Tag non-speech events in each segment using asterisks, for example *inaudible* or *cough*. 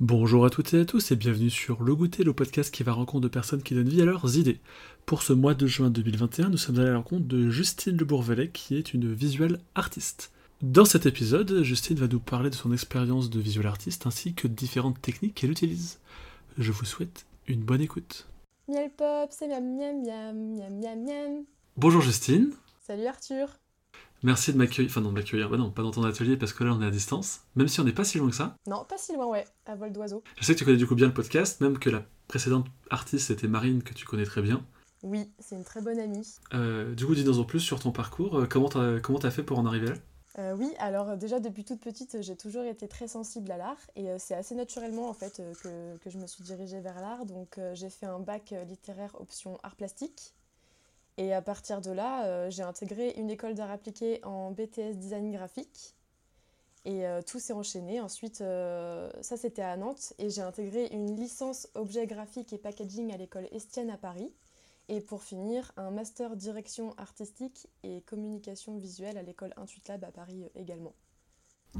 Bonjour à toutes et à tous et bienvenue sur Le Goûter, le podcast qui va à la rencontre de personnes qui donnent vie à leurs idées. Pour ce mois de juin 2021, nous sommes allés à la rencontre de Justine Le Bourvelet qui est une visual artiste. Dans cet épisode, Justine va nous parler de son expérience de visual artiste ainsi que de différentes techniques qu'elle utilise. Je vous souhaite une bonne écoute. Miel pop, c'est miam miam miam miam miam miam. Bonjour Justine. Salut Arthur. Merci de m'accueillir, enfin non de m'accueillir, bah non, pas dans ton atelier parce que là on est à distance, même si on n'est pas si loin que ça. Non, pas si loin, ouais, à vol d'oiseau. Je sais que tu connais du coup bien le podcast, même que la précédente artiste c'était Marine que tu connais très bien. Oui, c'est une très bonne amie. Euh, du coup, dis-nous en plus sur ton parcours, euh, comment t'as comment t'as fait pour en arriver là? Euh, oui, alors déjà depuis toute petite, j'ai toujours été très sensible à l'art et euh, c'est assez naturellement en fait que, que je me suis dirigée vers l'art. Donc j'ai fait un bac littéraire option art plastique et à partir de là, euh, j'ai intégré une école d'art appliqué en BTS design graphique et euh, tout s'est enchaîné. Ensuite, euh, ça c'était à Nantes et j'ai intégré une licence objet graphique et packaging à l'école Estienne à Paris. Et pour finir, un master direction artistique et communication visuelle à l'école Intuit Lab à Paris également.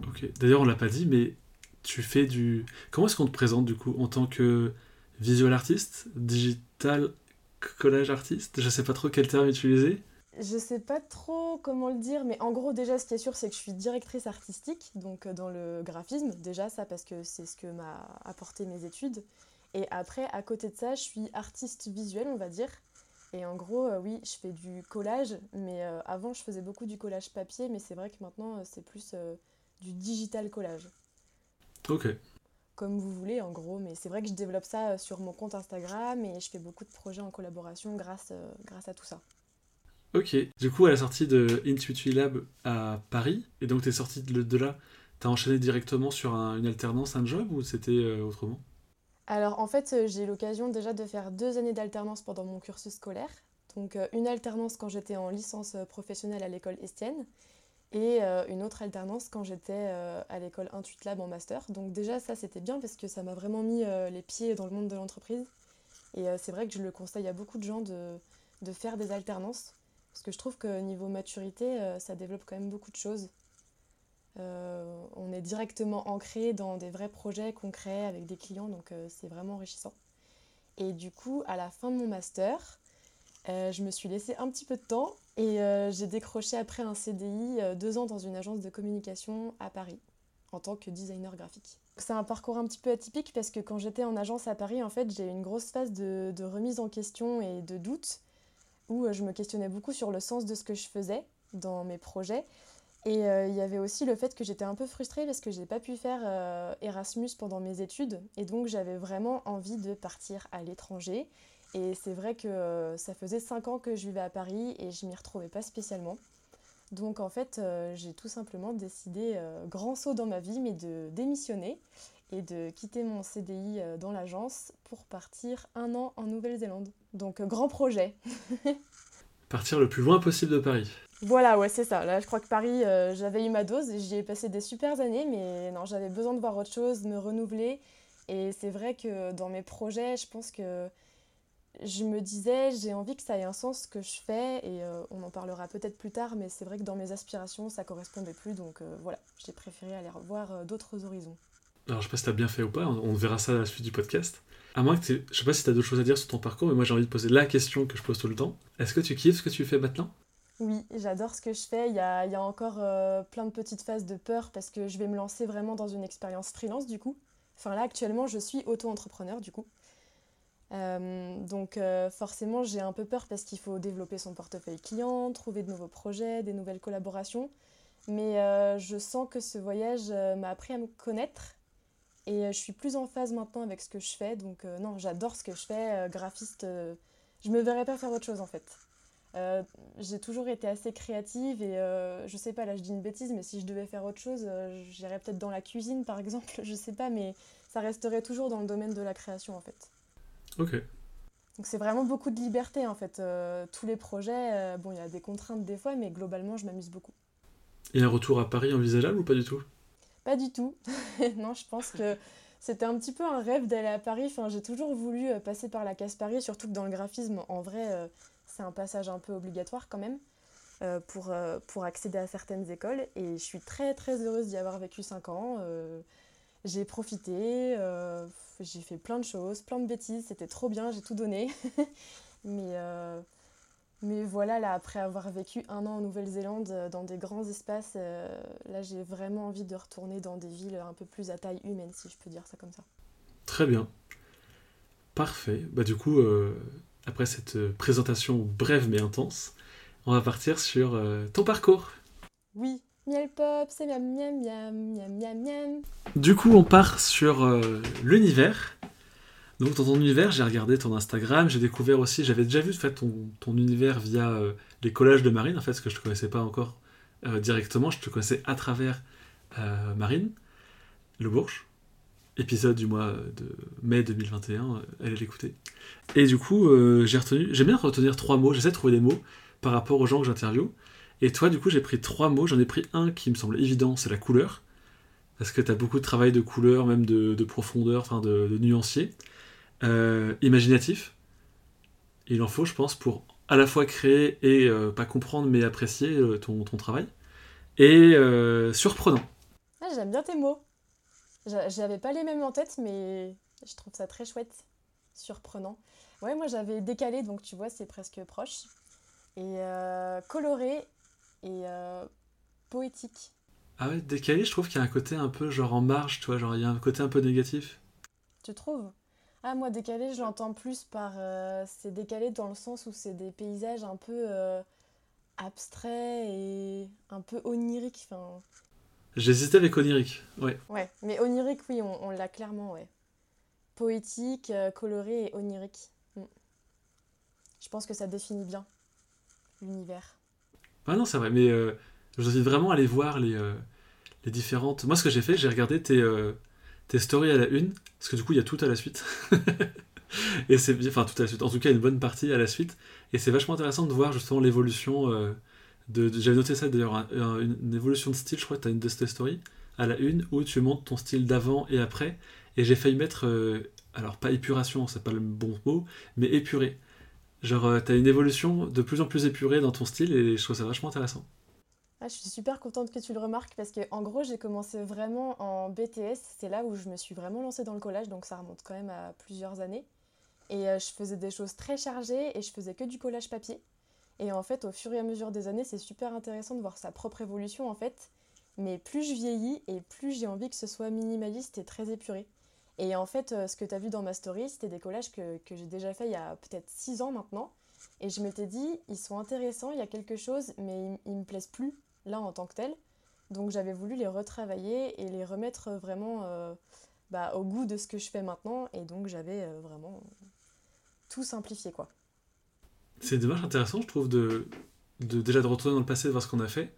Ok. D'ailleurs, on l'a pas dit, mais tu fais du. Comment est-ce qu'on te présente du coup en tant que visual artiste, digital collage artiste Je sais pas trop quel terme utiliser. Je sais pas trop comment le dire, mais en gros, déjà, ce qui est sûr, c'est que je suis directrice artistique, donc euh, dans le graphisme. Déjà, ça, parce que c'est ce que m'a apporté mes études. Et après, à côté de ça, je suis artiste visuelle, on va dire. Et en gros, euh, oui, je fais du collage, mais euh, avant, je faisais beaucoup du collage papier, mais c'est vrai que maintenant, c'est plus euh, du digital collage. Ok. Comme vous voulez, en gros, mais c'est vrai que je développe ça euh, sur mon compte Instagram et je fais beaucoup de projets en collaboration grâce, euh, grâce à tout ça. Ok. Du coup, à la sortie de Intuitive Lab à Paris, et donc t'es sorti de, de là, t'as enchaîné directement sur un- une alternance, un job ou c'était euh, autrement? Alors en fait, j'ai eu l'occasion déjà de faire deux années d'alternance pendant mon cursus scolaire. Donc une alternance quand j'étais en licence professionnelle à l'école Estienne et euh, une autre alternance quand j'étais euh, à l'école Intuit Lab en master. Donc déjà ça c'était bien parce que ça m'a vraiment mis euh, les pieds dans le monde de l'entreprise. Et c'est vrai que je le conseille à beaucoup de gens de, de faire des alternances parce que je trouve que niveau maturité, ça développe quand même beaucoup de choses. On est directement ancré dans des vrais projets concrets avec des clients, donc c'est vraiment enrichissant. Et du coup, à la fin de mon master, je me suis laissé un petit peu de temps et euh, j'ai décroché après un CDI euh, deux ans dans une agence de communication à Paris en tant que designer graphique. C'est un parcours un petit peu atypique parce que quand j'étais en agence à Paris, en fait, j'ai eu une grosse phase de, remise en question et de doute où euh, je me questionnais beaucoup sur le sens de ce que je faisais dans mes projets. Et il y avait aussi le fait que j'étais un peu frustrée parce que j'ai pas pu faire Erasmus pendant mes études et donc j'avais vraiment envie de partir à l'étranger. Et c'est vrai que euh, ça faisait 5 ans que je vivais à Paris et je m'y retrouvais pas spécialement. Donc en fait, euh, j'ai tout simplement décidé, euh, grand saut dans ma vie, mais de démissionner et de quitter mon CDI dans l'agence pour partir un an en Nouvelle-Zélande. Donc grand projet. *laughs* Partir le plus loin possible de Paris. Voilà, ouais, c'est ça. Là, je crois que Paris, euh, j'avais eu ma dose et j'y ai passé des super années, mais non, j'avais besoin de voir autre chose, de me renouveler. Et c'est vrai que dans mes projets, je pense que je me disais, j'ai envie que ça ait un sens ce que je fais, et euh, on en parlera peut-être plus tard, mais c'est vrai que dans mes aspirations, ça correspondait plus, donc euh, voilà, j'ai préféré aller revoir euh, d'autres horizons. Alors, je sais pas si t'as bien fait ou pas, on on verra ça à la suite du podcast. À moins que tu. Je sais pas si t'as d'autres choses à dire sur ton parcours, mais moi j'ai envie de poser la question que je pose tout le temps. Est-ce que tu kiffes ce que tu fais maintenant? Oui, j'adore ce que je fais. Il y a, il y a encore plein de petites phases de peur parce que je vais me lancer vraiment dans une expérience freelance du coup. Enfin là, actuellement, je suis auto-entrepreneur du coup. Euh, donc euh, forcément, j'ai un peu peur parce qu'il faut développer son portefeuille client, trouver de nouveaux projets, des nouvelles collaborations. Mais euh, je sens que ce voyage m'a appris à me connaître et je suis plus en phase maintenant avec ce que je fais. Donc non, j'adore ce que je fais. graphiste, je me verrais pas faire autre chose en fait. J'ai toujours été assez créative et je sais pas, là je dis une bêtise, mais si je devais faire autre chose, j'irais peut-être dans la cuisine par *laughs* exemple, je sais pas, mais ça resterait toujours dans le domaine de la création en fait. Ok. Donc c'est vraiment beaucoup de liberté en fait. Euh, tous les projets, euh, bon, il y a des contraintes des fois, mais globalement je m'amuse beaucoup. Et un retour à Paris envisageable ou pas du tout? Pas du tout. *laughs* non, je pense que c'était un petit peu un rêve d'aller à Paris. Enfin, j'ai toujours voulu euh, passer par la case Paris, surtout que dans le graphisme, en vrai, euh, c'est un passage un peu obligatoire quand même pour, pour accéder à certaines écoles. Et je suis très très heureuse d'y avoir vécu 5 ans. Euh, j'ai profité, j'ai fait plein de choses, plein de bêtises, c'était trop bien, j'ai tout donné. *laughs* mais, mais voilà, là, après avoir vécu un an en Nouvelle-Zélande dans des grands espaces, là j'ai vraiment envie de retourner dans des villes un peu plus à taille humaine, si je peux dire ça comme ça. Très bien. Parfait. Bah, du coup, après cette présentation brève mais intense, on va partir sur euh, ton parcours. Oui, Du coup, on part sur euh, l'univers. Donc dans ton univers, j'ai regardé ton Instagram, j'ai découvert aussi, j'avais déjà vu fait, ton, univers via euh, les collages de Marine, en fait, ce que je ne connaissais pas encore directement, je te connaissais à travers Marine, Le Bourge, épisode du mois de mai 2021, allez l'écouter. Et du coup, j'ai retenu, j'aime bien retenir trois mots, j'essaie de trouver des mots par rapport aux gens que j'interviewe. Et toi, du coup, j'ai pris trois mots. J'en ai pris un qui me semble évident, c'est la couleur. Parce que tu as beaucoup de travail de couleur, même de, profondeur, enfin de, nuancier. Euh, imaginatif. Il en faut, je pense, pour à la fois créer et euh, pas comprendre, mais apprécier euh, ton, travail. Et surprenant. Ah, j'aime bien tes mots. J'avais pas les mêmes en tête, mais je trouve ça très chouette. Surprenant. Ouais, moi j'avais décalé, donc tu vois, c'est presque proche et coloré et euh, poétique. Ah ouais, décalé, je trouve qu'il y a un côté un peu genre en marge, tu vois, genre il y a un côté un peu négatif. Tu trouves? Ah moi décalé, je l'entends plus par euh, c'est décalé dans le sens où c'est des paysages un peu abstraits et un peu oniriques. Enfin... J'hésitais avec onirique, ouais. Ouais, mais onirique, oui, on, on l'a clairement, ouais. Poétique, coloré et onirique. Mm. Je pense que ça définit bien l'univers. Ah non, c'est vrai, mais euh, je vous invite vraiment à aller voir les, euh, les différentes. Moi, ce que j'ai fait, j'ai regardé tes, euh, tes stories à la une, parce que du coup, il y a tout à la suite. *laughs* et c'est enfin tout à la suite, en tout cas une bonne partie à la suite. Et c'est vachement intéressant de voir justement l'évolution. de, J'avais noté ça d'ailleurs, une, évolution de style, je crois que tu as une de tes stories à la une, où tu montres ton style d'avant et après. Et j'ai failli mettre, alors pas épuration, c'est pas le bon mot, mais épuré. Genre, euh, t'as une évolution de plus en plus épurée dans ton style et je trouve ça vachement intéressant. Ah, je suis super contente que tu le remarques parce que en gros j'ai commencé vraiment en BTS, c'est là où je me suis vraiment lancée dans le collage, donc ça remonte quand même à plusieurs années. Et euh, je faisais des choses très chargées et je faisais que du collage papier. Et en fait au fur et à mesure des années c'est super intéressant de voir sa propre évolution en fait. Mais plus je vieillis et plus j'ai envie que ce soit minimaliste et très épuré. Et en fait, euh, ce que tu as vu dans ma story, c'était des collages que, j'ai déjà fait il y a peut-être 6 ans maintenant. Et je m'étais dit, ils sont intéressants, il y a quelque chose, mais ils, ne me plaisent plus là en tant que tel. Donc j'avais voulu les retravailler et les remettre vraiment euh, bah, au goût de ce que je fais maintenant. Et donc j'avais euh, vraiment tout simplifié quoi. C'est dommage intéressant, je trouve, de, de, déjà de retourner dans le passé, de voir ce qu'on a fait,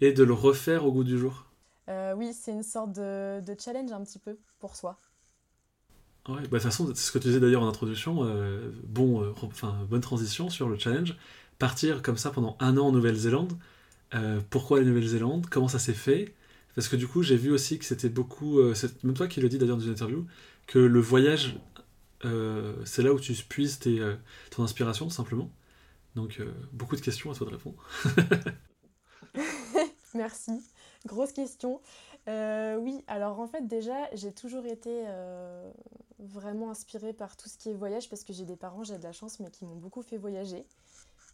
et de le refaire au goût du jour. oui, c'est une sorte de, de, challenge un petit peu pour soi. Ouais, bah, de toute façon, c'est ce que tu disais d'ailleurs en introduction, euh, bon, euh, enfin, bonne transition sur le challenge. Partir comme ça pendant un an en Nouvelle-Zélande, euh, pourquoi la Nouvelle-Zélande? Comment ça s'est fait? Parce que du coup, j'ai vu aussi que c'était beaucoup, c'est même toi qui le dis d'ailleurs dans une interview, que le voyage, c'est là où tu puises tes, ton inspiration, simplement. Donc, beaucoup de questions à toi de répondre. *laughs* Merci. Grosse question. Euh, oui, alors en fait déjà j'ai toujours été euh, vraiment inspirée par tout ce qui est voyage parce que j'ai des parents, j'ai de la chance, mais qui m'ont beaucoup fait voyager.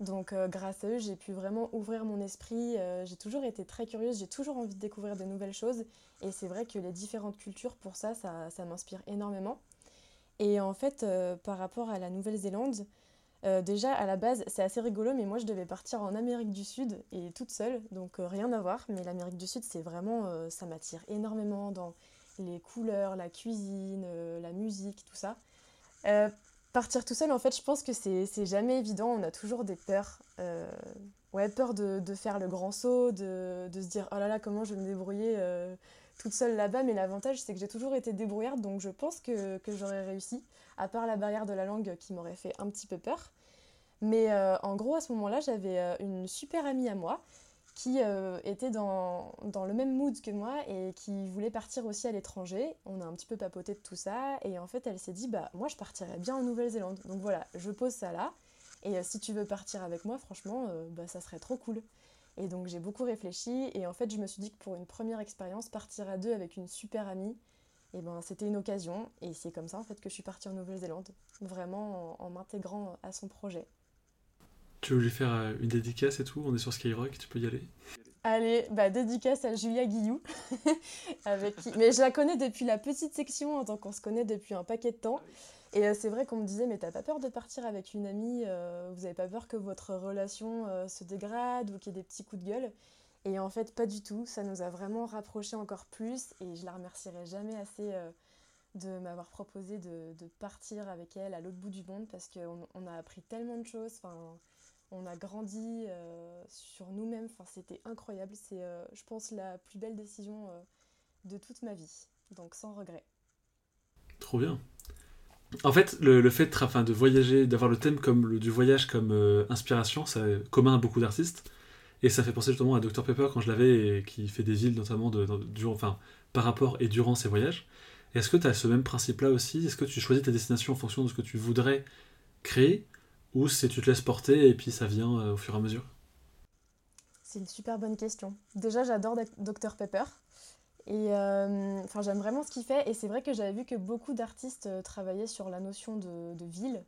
Donc euh, grâce à eux j'ai pu vraiment ouvrir mon esprit, j'ai toujours été très curieuse, j'ai toujours envie de découvrir de nouvelles choses et c'est vrai que les différentes cultures pour ça, ça m'inspire énormément. Et en fait par rapport à la Nouvelle-Zélande, euh, déjà, à la base, c'est assez rigolo, mais moi, je devais partir en Amérique du Sud et toute seule, donc euh, rien à voir. Mais l'Amérique du Sud, c'est vraiment, euh, ça m'attire énormément dans les couleurs, la cuisine, la musique, tout ça. partir tout seul, en fait, je pense que c'est jamais évident. On a toujours des peurs. ouais, peur de, faire le grand saut, de, se dire oh là là, comment je vais me débrouiller toute seule là-bas. Mais l'avantage, c'est que j'ai toujours été débrouillarde, donc je pense que, j'aurais réussi à part la barrière de la langue qui m'aurait fait un petit peu peur. Mais euh, en gros, à ce moment-là, j'avais euh, une super amie à moi qui euh, était dans, dans, le même mood que moi et qui voulait partir aussi à l'étranger. On a un petit peu papoté de tout ça et en fait, elle s'est dit bah moi je partirais bien en Nouvelle-Zélande. Donc voilà, je pose ça là et si tu veux partir avec moi, franchement, bah, ça serait trop cool. Et donc j'ai beaucoup réfléchi. Et en fait, je me suis dit que pour une première expérience, partir à deux avec une super amie, et ben c'était une occasion. Et c'est comme ça en fait que je suis partie en Nouvelle-Zélande, vraiment en, m'intégrant à son projet. Tu veux lui faire euh, une dédicace et tout? On est sur Skyrock, tu peux y aller? Allez, bah dédicace à Julia Guillou, *laughs* avec mais je la connais depuis la petite section, hein, donc on se connaît depuis un paquet de temps. Et euh, c'est vrai qu'on me disait, mais t'as pas peur de partir avec une amie euh, Vous avez pas peur que votre relation se dégrade ou qu'il y ait des petits coups de gueule? Et en fait, pas du tout. Ça nous a vraiment rapprochés encore plus. Et je la remercierai jamais assez euh, de m'avoir proposé de, partir avec elle à l'autre bout du monde parce qu'on on a appris tellement de choses. Enfin, on a grandi euh, sur nous-mêmes. Enfin, c'était incroyable. C'est, euh, je pense, la plus belle décision de toute ma vie. Donc, sans regret. Trop bien. En fait, le, fait de, voyager, d'avoir le thème du voyage comme inspiration, c'est commun à beaucoup d'artistes. Et ça fait penser justement à Dr Pepper quand je l'avais, qui fait des villes notamment par rapport et durant ses voyages. Est-ce que tu as ce même principe-là aussi? Est-ce que tu choisis ta destination en fonction de ce que tu voudrais créer Ou tu te laisses porter et puis ça vient euh, au fur et à mesure? C'est une super bonne question. Déjà, j'adore Dr Pepper. Et euh, enfin, j'aime vraiment ce qu'il fait. Et c'est vrai que j'avais vu que beaucoup d'artistes euh, travaillaient sur la notion de, ville.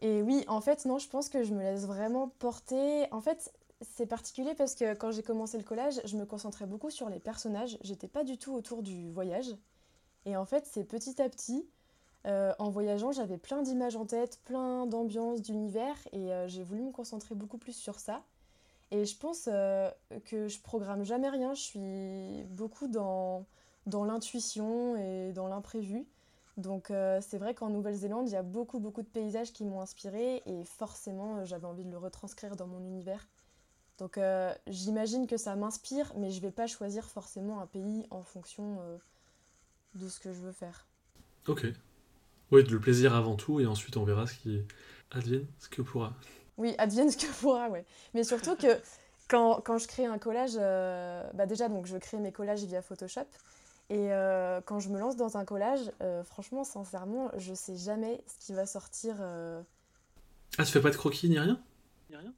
Et oui, en fait, non, je pense que je me laisse vraiment porter. En fait, c'est particulier parce que quand j'ai commencé le collège, je me concentrais beaucoup sur les personnages. J'étais pas du tout autour du voyage. Et en fait, c'est petit à petit, euh, en voyageant, j'avais plein d'images en tête, plein d'ambiances, d'univers, et j'ai voulu me concentrer beaucoup plus sur ça. Et je pense euh, que je programme jamais rien, je suis beaucoup dans, dans l'intuition et dans l'imprévu. Donc c'est vrai qu'en Nouvelle-Zélande, il y a beaucoup beaucoup de paysages qui m'ont inspiré et forcément j'avais envie de le retranscrire dans mon univers. Donc euh, j'imagine que ça m'inspire, mais je vais pas choisir forcément un pays en fonction euh, de ce que je veux faire. Ok. Oui, le plaisir avant tout, et ensuite on verra ce qui advienne ce que pourra. Oui, advienne ce que *laughs* pourra, ouais. Mais surtout que quand, quand je crée un collage, euh, bah déjà, donc je crée mes collages via Photoshop. Et quand je me lance dans un collage, franchement, sincèrement, je sais jamais ce qui va sortir. Ah, tu fais pas de croquis ni rien?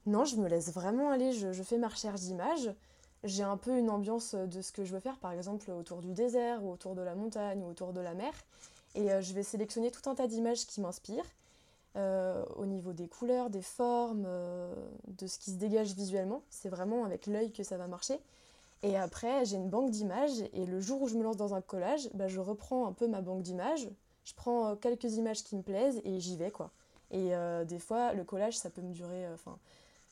Non, je me laisse vraiment aller, je, fais ma recherche d'images. J'ai un peu une ambiance de ce que je veux faire, par exemple autour du désert, ou autour de la montagne, ou autour de la mer. Et euh, je vais sélectionner tout un tas d'images qui m'inspirent, euh, au niveau des couleurs, des formes, euh, de ce qui se dégage visuellement. C'est vraiment avec l'œil que ça va marcher. Et après, j'ai une banque d'images, et le jour où je me lance dans un collage, bah, je reprends un peu ma banque d'images, je prends quelques images qui me plaisent, et j'y vais, quoi. Et euh, des fois, le collage, ça peut me durer euh, enfin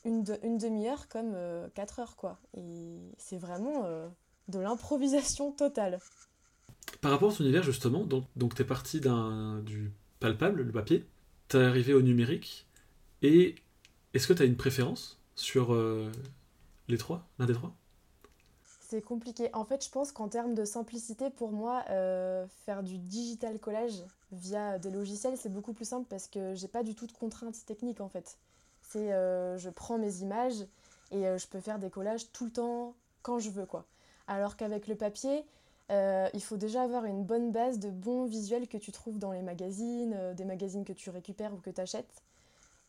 une, une demi-heure comme euh, quatre heures, quoi. Et c'est vraiment de l'improvisation totale. Par rapport à ton univers, justement, donc, donc tu es parti du palpable, le papier, tu es arrivé au numérique, et est-ce que tu as une préférence sur les trois, l'un des trois? C'est compliqué. En fait, je pense qu'en termes de simplicité, pour moi, euh, faire du digital collage via des logiciels, c'est beaucoup plus simple parce que j'ai pas du tout de contraintes techniques en fait. C'est euh, je prends mes images et euh, je peux faire des collages tout le temps quand je veux quoi. Alors qu'avec le papier, il faut déjà avoir une bonne base de bons visuels que tu trouves dans les magazines, des magazines que tu récupères ou que tu achètes.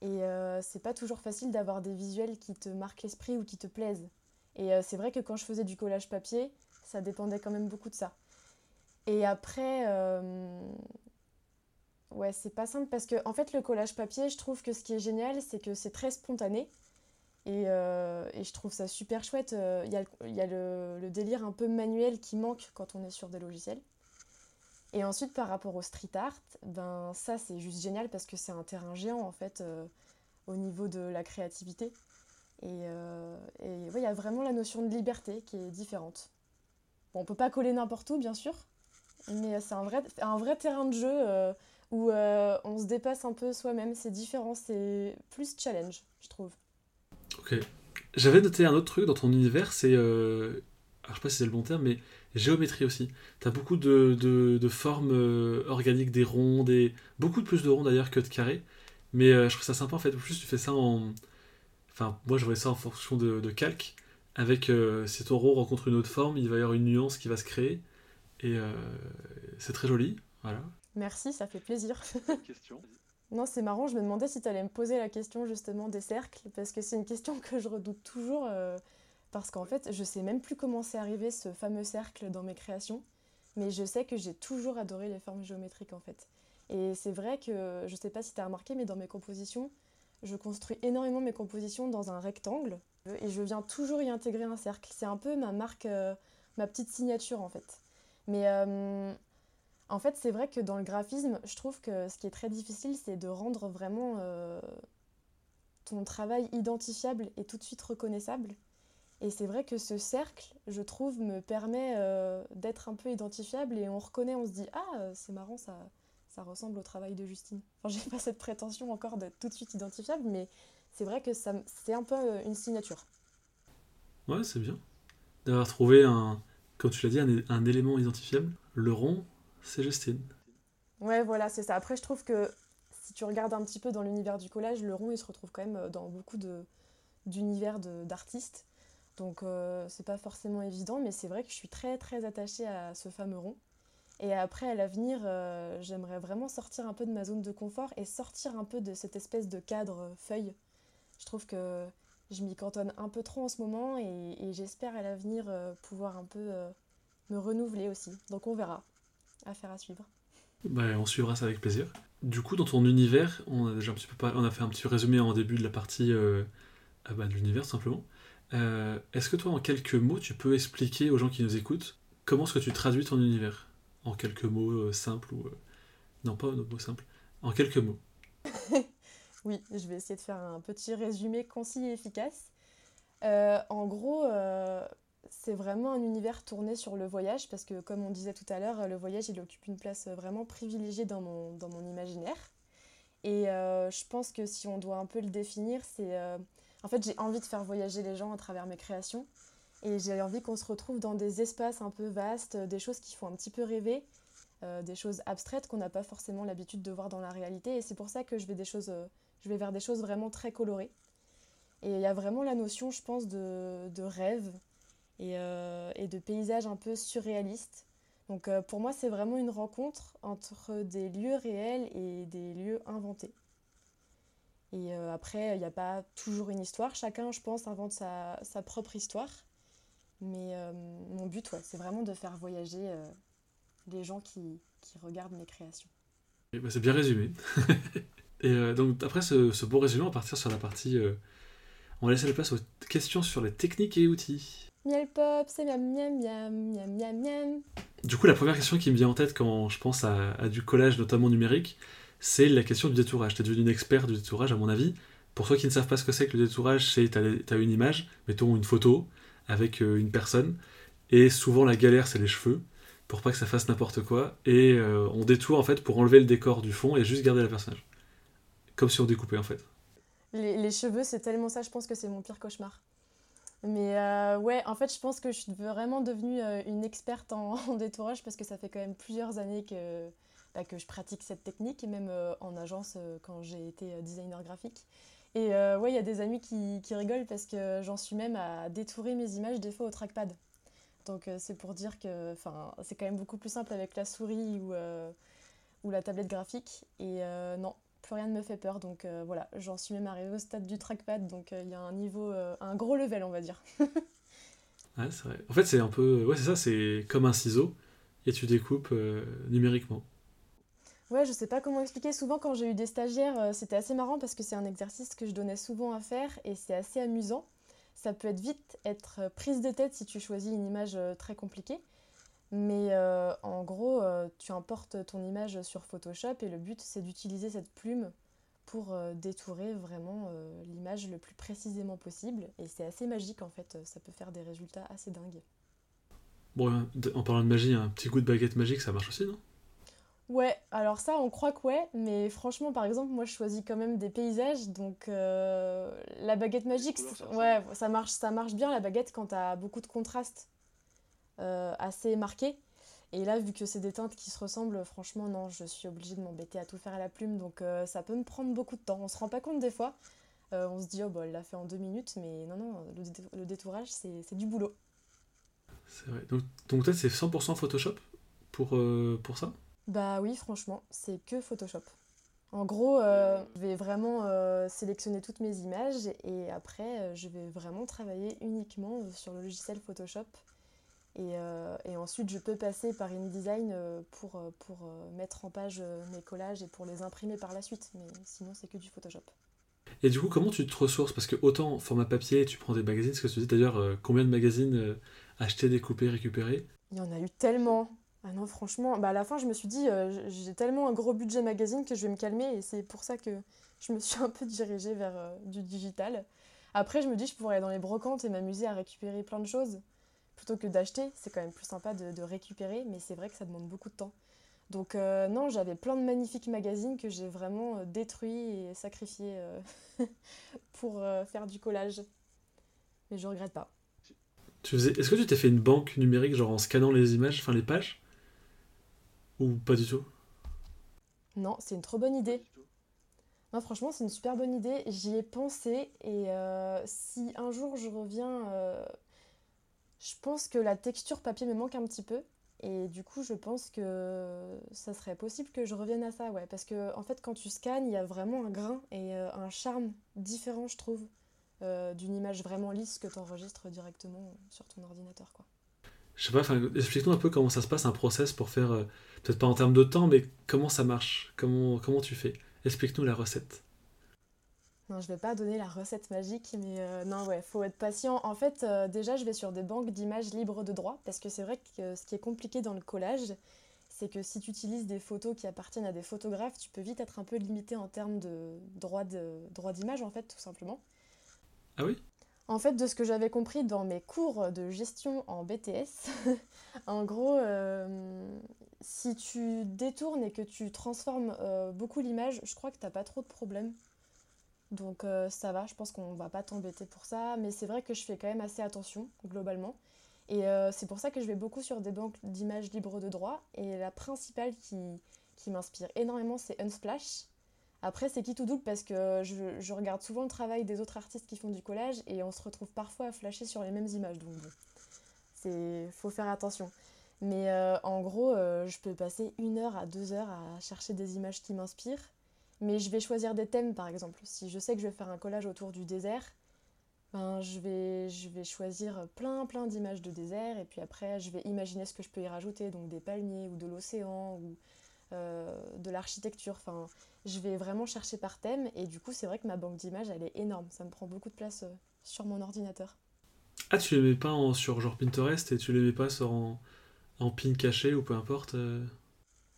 Et c'est pas toujours facile d'avoir des visuels qui te marquent l'esprit ou qui te plaisent. Et euh, c'est vrai que quand je faisais du collage papier, ça dépendait quand même beaucoup de ça. Et après, euh, ouais, c'est pas simple parce que en fait, le collage papier, je trouve que ce qui est génial, c'est que c'est très spontané. Et, euh, et, je trouve ça super chouette. Il y a, y a le, délire un peu manuel qui manque quand on est sur des logiciels. Et ensuite, par rapport au street art, ben ça c'est juste génial parce que c'est un terrain géant en fait au niveau de la créativité. Et, euh, il y a vraiment la notion de liberté qui est différente. Bon, on peut pas coller n'importe où, bien sûr, mais c'est un vrai, un vrai terrain de jeu euh, où euh, on se dépasse un peu soi-même. C'est différent, c'est plus challenge, je trouve. Ok. J'avais noté un autre truc dans ton univers, c'est. Alors, je sais pas si c'est le bon terme, mais géométrie aussi. Tu as beaucoup de, de, de formes organiques, des ronds, des... beaucoup plus de ronds d'ailleurs que de carrés. Mais je trouve ça sympa en fait. En plus, tu fais ça en, Enfin, moi, je voyais ça en fonction de, de calque. Avec euh, si ton rond rencontre une autre forme, il va y avoir une nuance qui va se créer. Et euh, c'est très joli. Voilà. Merci, ça fait plaisir. question Non, c'est marrant, je me demandais si tu allais me poser la question justement des cercles, parce que c'est une question que je redoute toujours, euh, parce qu'en fait, je sais même plus comment c'est arrivé ce fameux cercle dans mes créations. mais je sais que j'ai toujours adoré les formes géométriques en fait. Et c'est vrai que, je sais pas si tu as remarqué, mais dans mes compositions, je construis énormément mes compositions dans un rectangle et je viens toujours y intégrer un cercle. C'est un peu ma marque, euh, ma petite signature en fait. Mais euh, en fait, c'est vrai que dans le graphisme, je trouve que ce qui est très difficile, c'est de rendre vraiment euh, ton travail identifiable et tout de suite reconnaissable. Et c'est vrai que ce cercle, je trouve, me permet d'être un peu identifiable et on reconnaît, on se dit Ah, c'est marrant, ça, ça ressemble au travail de Justine. Enfin, *laughs* j'ai pas cette prétention encore d'être tout de suite identifiable, mais c'est vrai que c'est un peu euh, une signature. Ouais, c'est bien. D'avoir trouvé un, comme tu l'as dit, un, élément identifiable. Le rond, c'est Justine. Ouais, voilà, c'est ça. Après, je trouve que si tu regardes un petit peu dans l'univers du collage, le rond, il se retrouve quand même euh, dans beaucoup d'univers d'artistes. Donc, euh, c'est pas forcément évident, mais c'est vrai que je suis très, très attachée à ce fameux rond. Et après, à l'avenir, euh, j'aimerais vraiment sortir un peu de ma zone de confort et sortir un peu de cette espèce de cadre feuille. Je trouve que je m'y cantonne un peu trop en ce moment et, j'espère à l'avenir pouvoir un peu me renouveler aussi. Donc on verra. Affaire à suivre. Bah, on suivra ça avec plaisir. Du coup, dans ton univers, on a déjà un petit peu on a fait un petit résumé en début de la partie ah bah, de l'univers simplement. Est-ce que toi, en quelques mots, tu peux expliquer aux gens qui nous écoutent comment est-ce que tu traduis ton univers? En quelques mots euh, simples ou euh, non pas en mots simples, en quelques mots. *laughs* oui, je vais essayer de faire un petit résumé concis et efficace. Euh, en gros, c'est vraiment un univers tourné sur le voyage parce que, comme on disait tout à l'heure, le voyage il occupe une place vraiment privilégiée dans mon, dans mon imaginaire. Et je pense que si on doit un peu le définir, c'est. en fait, j'ai envie de faire voyager les gens à travers mes créations. Et j'ai envie qu'on se retrouve dans des espaces un peu vastes, des choses qui font un petit peu rêver, euh, des choses abstraites qu'on n'a pas forcément l'habitude de voir dans la réalité. Et c'est pour ça que je vais, des choses, euh, je vais vers des choses vraiment très colorées. Et il y a vraiment la notion, je pense, de, de rêve et, euh, et, de paysage un peu surréaliste. Donc pour moi, c'est vraiment une rencontre entre des lieux réels et des lieux inventés. Et après, il n'y a pas toujours une histoire. Chacun, je pense, invente sa, propre histoire. Mais euh, mon but, c'est vraiment de faire voyager euh, les gens qui, regardent mes créations. Bah, c'est bien résumé. *laughs* et euh, donc après ce, ce, beau résumé, on va partir sur la partie... on va laisser la place aux questions sur les techniques et outils. Miel pop, c'est miam miam miam miam miam miam. Du coup, la première question qui me vient en tête quand je pense à, à du collage, notamment numérique, c'est la question du détourage. Tu es devenu une experte du détourage, à mon avis. Pour ceux qui ne savent pas ce que c'est que le détourage, c'est tu as, une image, mettons une photo, avec euh, une personne. Et souvent, la galère, c'est les cheveux, pour pas que ça fasse n'importe quoi. Et euh, on détourne en fait pour enlever le décor du fond et juste garder la personnage. Comme si on découpait en fait. Les, cheveux, c'est tellement ça, je pense que c'est mon pire cauchemar. Mais euh, ouais, en fait, je pense que je suis vraiment devenue une experte *laughs* en, détourage parce que ça fait quand même plusieurs années que, bah, que je pratique cette technique, même en agence quand j'ai été designer graphique. Et euh, ouais, il y a des amis qui, qui rigolent parce que j'en suis même à détourer mes images des fois au trackpad. Donc euh, c'est pour dire que c'est quand même beaucoup plus simple avec la souris ou, euh, ou la tablette graphique. Et non, plus rien ne me fait peur. Donc voilà, j'en suis même arrivée au stade du trackpad. Donc il y a un niveau, un gros level, on va dire. *laughs* ouais, c'est vrai. En fait, c'est un peu. Ouais, c'est ça, c'est comme un ciseau et tu découpes numériquement. Ouais, je sais pas comment expliquer. Souvent, quand j'ai eu des stagiaires, euh, c'était assez marrant parce que c'est un exercice que je donnais souvent à faire et c'est assez amusant. Ça peut être vite être euh, prise de tête si tu choisis une image euh, très compliquée. Mais en gros, tu importes ton image sur Photoshop et le but, c'est d'utiliser cette plume pour détourer vraiment l'image le plus précisément possible. Et c'est assez magique en fait, ça peut faire des résultats assez dingues. Bon, en parlant de magie, un petit coup de baguette magique, ça marche aussi, non? Ouais, alors ça, on croit que ouais, mais franchement, par exemple, moi, je choisis quand même des paysages, donc euh, la baguette magique, ouais, ça marche, ça marche bien la baguette quand t'as beaucoup de contrastes euh, assez marqués. Et là, vu que c'est des teintes qui se ressemblent, franchement, non, je suis obligée de m'embêter à tout faire à la plume, donc euh, ça peut me prendre beaucoup de temps. On se rend pas compte des fois. on se dit, oh, bah, elle l'a fait en deux minutes, mais non, non, le, détourage, c'est du boulot. C'est vrai. Donc, donc toi, c'est 100% Photoshop pour, pour ça? Bah oui, franchement, c'est que Photoshop. En gros, euh, je vais vraiment euh, sélectionner toutes mes images et après, euh, je vais vraiment travailler uniquement sur le logiciel Photoshop. Et, et, ensuite, je peux passer par InDesign pour, pour mettre en page mes collages et pour les imprimer par la suite. Mais sinon, c'est que du Photoshop. Et du coup, comment tu te ressources? Parce que autant format papier, tu prends des magazines, ce que tu dis d'ailleurs, combien de magazines acheter, découper, récupérer? Il y en a eu tellement. Ah non, franchement, bah à la fin, je me suis dit, euh, j'ai tellement un gros budget magazine que je vais me calmer et c'est pour ça que je me suis *laughs* un peu dirigée vers euh, du digital. Après, je me dis, je pourrais aller dans les brocantes et m'amuser à récupérer plein de choses plutôt que d'acheter. C'est quand même plus sympa de, récupérer, mais c'est vrai que ça demande beaucoup de temps. Donc, euh, non, j'avais plein de magnifiques magazines que j'ai vraiment détruits et sacrifiés *laughs* pour faire du collage. Mais je regrette pas. Est-ce que tu t'es fait une banque numérique, genre en scannant les images, enfin les pages? Ou pas du tout? Non, c'est une trop bonne idée. Non, franchement, c'est une super bonne idée. J'y ai pensé et euh, si un jour je reviens, euh, je pense que la texture papier me manque un petit peu. Et du coup, je pense que ça serait possible que je revienne à ça, ouais. Parce que, en fait, quand tu scannes, il y a vraiment un grain et euh, un charme différent, je trouve, d'une image vraiment lisse que tu enregistres directement sur ton ordinateur, quoi. Je sais pas, explique-nous un peu comment ça se passe, un process pour faire, euh, peut-être pas en termes de temps, mais comment ça marche? Comment, comment tu fais? Explique-nous la recette. Non, je vais pas donner la recette magique, mais euh, non, ouais, faut être patient. En fait, euh, déjà, je vais sur des banques d'images libres de droit, parce que c'est vrai que ce qui est compliqué dans le collage, c'est que si tu utilises des photos qui appartiennent à des photographes, tu peux vite être un peu limité en termes de droit d'image, en fait, tout simplement. Ah oui? En fait, de ce que j'avais compris dans mes cours de gestion en BTS, *laughs* en gros, euh, si tu détournes et que tu transformes euh, beaucoup l'image, je crois que tu n'as pas trop de problèmes. Donc euh, ça va, je pense qu'on va pas t'embêter pour ça, mais c'est vrai que je fais quand même assez attention globalement. Et c'est pour ça que je vais beaucoup sur des banques d'images libres de droit. Et la principale qui, qui m'inspire énormément, c'est Unsplash. Après, c'est qui tout double parce que je, je, regarde souvent le travail des autres artistes qui font du collage et on se retrouve parfois à flasher sur les mêmes images. Donc bon, c'est faut faire attention. Mais euh, en gros, euh, je peux passer une heure à deux heures à chercher des images qui m'inspirent. Mais je vais choisir des thèmes par exemple. Si je sais que je vais faire un collage autour du désert, ben, je, vais, je vais choisir plein plein d'images de désert et puis après je vais imaginer ce que je peux y rajouter, donc des palmiers ou de l'océan ou euh, de l'architecture. Enfin, je vais vraiment chercher par thème et du coup, c'est vrai que ma banque d'images, elle est énorme. Ça me prend beaucoup de place euh, sur mon ordinateur. Ah, tu les mets pas en, sur genre Pinterest et tu les mets pas sur en, en pin caché ou peu importe euh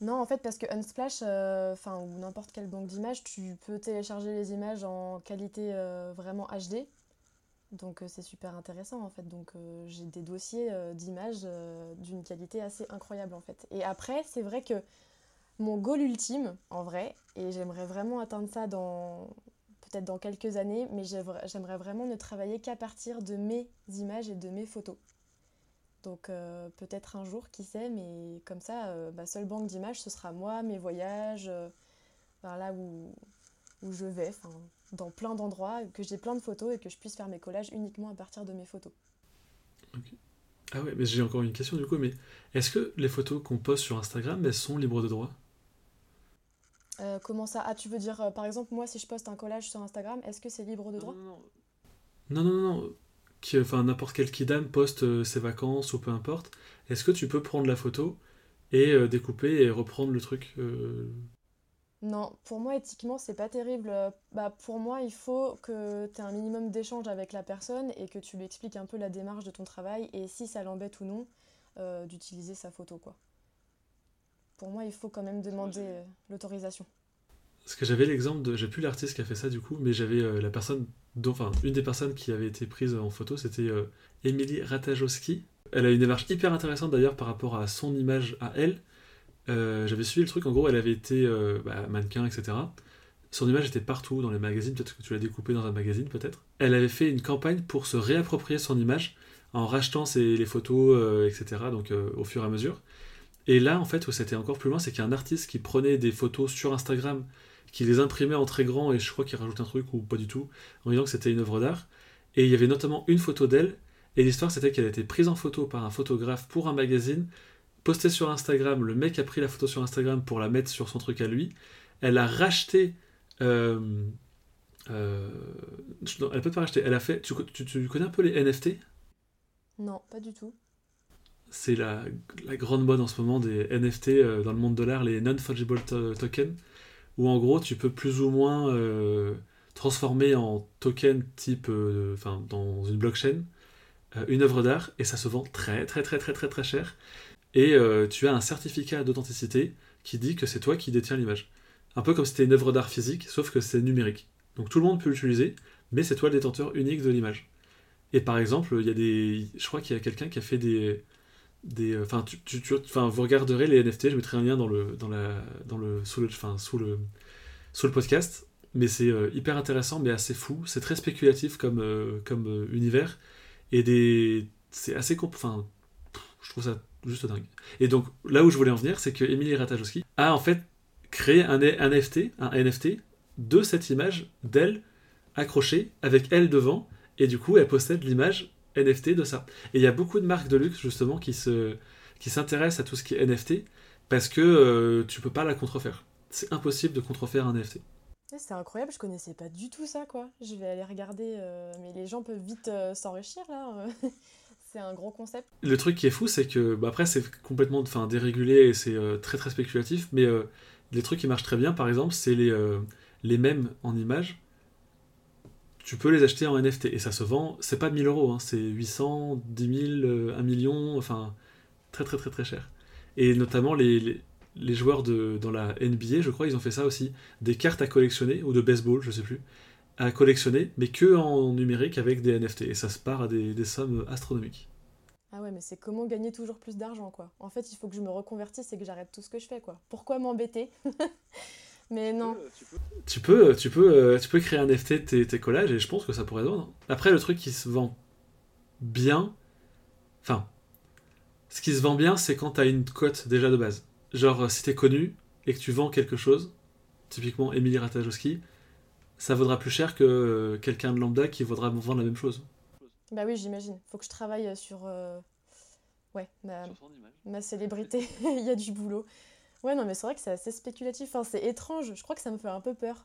Non, en fait, parce que Unsplash, enfin, ou n'importe quelle banque d'images, tu peux télécharger les images en qualité vraiment HD. Donc c'est super intéressant en fait. Donc j'ai des dossiers d'images d'une qualité assez incroyable en fait. Et après, c'est vrai que mon goal ultime, en vrai, et j'aimerais vraiment atteindre ça dans peut-être dans quelques années, mais j'aimerais vraiment ne travailler qu'à partir de mes images et de mes photos. Donc euh, peut-être un jour, qui sait, mais comme ça, euh, ma seule banque d'images, ce sera moi, mes voyages, euh, là où, où je vais, dans plein d'endroits, que j'ai plein de photos et que je puisse faire mes collages uniquement à partir de mes photos. Ah ouais, mais j'ai encore une question du coup, mais est-ce que les photos qu'on poste sur Instagram, elles sont libres de droit? Euh, comment ça? Ah, tu veux dire, euh, par exemple, moi, si je poste un collage sur Instagram, est-ce que c'est libre de droit? Non, non, non. non, non. Enfin, n'importe quel kidam poste euh, ses vacances ou peu importe. Est-ce que tu peux prendre la photo et découper et reprendre le truc Non, pour moi, éthiquement, c'est pas terrible. Bah, pour moi, il faut que tu aies un minimum d'échange avec la personne et que tu lui expliques un peu la démarche de ton travail et si ça l'embête ou non d'utiliser sa photo, quoi pour moi, il faut quand même demander euh, l'autorisation. Parce que j'avais l'exemple de, j'ai plus l'artiste qui a fait ça du coup, mais j'avais euh, la personne, enfin une des personnes qui avait été prise en photo, c'était euh, Émilie Ratajowski. Elle a une démarche hyper intéressante d'ailleurs par rapport à son image à elle. j'avais suivi le truc, en gros, elle avait été bah, mannequin, etc. Son image était partout dans les magazines, peut-être que tu l'as découpé dans un magazine, peut-être. Elle avait fait une campagne pour se réapproprier son image en rachetant ses, les photos, etc. Donc au fur et à mesure. Et là, en fait, où c'était encore plus loin, c'est qu'il y a un artiste qui prenait des photos sur Instagram, qui les imprimait en très grand, et je crois qu'il rajoute un truc ou pas du tout, en disant que c'était une œuvre d'art. Et il y avait notamment une photo d'elle, et l'histoire c'était qu'elle a été prise en photo par un photographe pour un magazine, postée sur Instagram, le mec a pris la photo sur Instagram pour la mettre sur son truc à lui, elle a racheté... Euh, euh, elle peut pas racheter, elle a fait... Tu, tu connais un peu les NFT Non, pas du tout. C'est la, la, grande mode en ce moment des NFT euh, dans le monde de l'art, les non-fungible tokens, où en gros tu peux plus ou moins euh, transformer en token type, euh, dans une blockchain, une œuvre d'art et ça se vend très très très très très très cher. Et tu as un certificat d'authenticité qui dit que c'est toi qui détiens l'image. Un peu comme si c'était une œuvre d'art physique, sauf que c'est numérique. Donc tout le monde peut l'utiliser, mais c'est toi le détenteur unique de l'image. Et par exemple, il y a des, je crois qu'il y a quelqu'un qui a fait des, des, enfin, vous regarderez les NFT. Je mettrai un lien dans le, dans le, sous le, sous le, sous le podcast. Mais c'est euh, hyper intéressant, mais assez fou. C'est très spéculatif comme, euh, comme euh, univers et des, c'est assez, enfin, je trouve ça juste dingue. Et donc là où je voulais en venir, c'est que Emily Ratajkowski a en fait créé un, un NFT, un NFT de cette image d'elle accrochée avec elle devant et du coup, elle possède l'image NFT de ça. Et il y a beaucoup de marques de luxe, justement, qui, se, qui s'intéressent à tout ce qui est NFT, parce que euh, tu peux pas la contrefaire. C'est impossible de contrefaire un NFT. C'est incroyable, je connaissais pas du tout ça, quoi. Je vais aller regarder, euh, mais les gens peuvent vite euh, s'enrichir, là. *laughs* c'est un gros concept. Le truc qui est fou, c'est que, bah, après, c'est complètement enfin, dérégulé et c'est très très spéculatif, mais les trucs qui marchent très bien, par exemple, c'est les, les mêmes en images tu peux les acheter en NFT et ça se vend, c'est pas 1000 euros, hein, c'est 800, 10 000, 1 million, enfin très très très très cher. Et notamment les, les, joueurs de, dans la NBA, je crois, ils ont fait ça aussi, des cartes à collectionner, ou de baseball, je sais plus, à collectionner, mais que en numérique avec des NFT. Et ça se part à des, des sommes astronomiques. Ah ouais, mais c'est comment gagner toujours plus d'argent, quoi. En fait, il faut que je me reconvertisse et que j'arrête tout ce que je fais, quoi. Pourquoi m'embêter? *laughs* Mais non. Tu peux, tu peux, euh, tu peux créer un NFT de tes, collages et je pense que ça pourrait se vendre. Après, le truc qui se vend bien, enfin, ce qui se vend bien, c'est quand tu as une cote déjà de base. Genre, si t'es connu et que tu vends quelque chose, typiquement Emily Ratajkowski, ça vaudra plus cher que euh, quelqu'un de lambda qui voudra vendre la même chose. Bah oui, j'imagine. Faut que je travaille sur, euh, ouais, ma, ma célébrité. *laughs* Il y a du boulot. Ouais, non, mais c'est vrai que c'est assez spéculatif. Enfin, c'est étrange. Je crois que ça me fait un peu peur.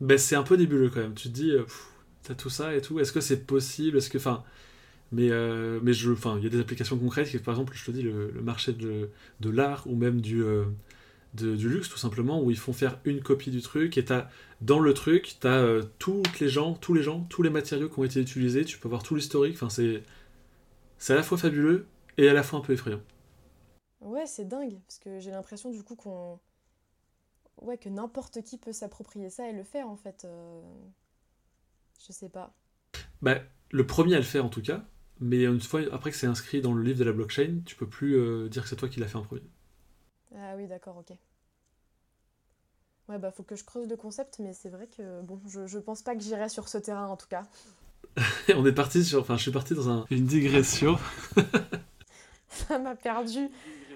Ben, c'est un peu nébuleux quand même. Tu te dis, euh, t'as tout ça et tout. Est-ce que c'est possible Est-ce que. Enfin. Mais, euh, mais je, enfin, il y a des applications concrètes par exemple, je te dis, le, marché de, de l'art ou même du, euh, du luxe, tout simplement, où ils font faire une copie du truc et as, dans le truc, tu as toutes les gens, tous les gens, tous les matériaux qui ont été utilisés, tu peux voir tout l'historique. Enfin, c'est, c'est à la fois fabuleux et à la fois un peu effrayant. Ouais, c'est dingue, parce que j'ai l'impression du coup qu'on. Ouais, que n'importe qui peut s'approprier ça et le faire en fait. Euh, je sais pas. Bah, le premier à le faire en tout cas, mais une fois après que c'est inscrit dans le livre de la blockchain, tu peux plus euh, dire que c'est toi qui l'as fait en premier. Ah oui, d'accord, ok. Ouais, bah faut que je creuse le concept, mais c'est vrai que bon, je, je pense pas que j'irai sur ce terrain en tout cas. *laughs* On est parti sur. Enfin, je suis parti dans un... une digression. *laughs* ça m'a perdu.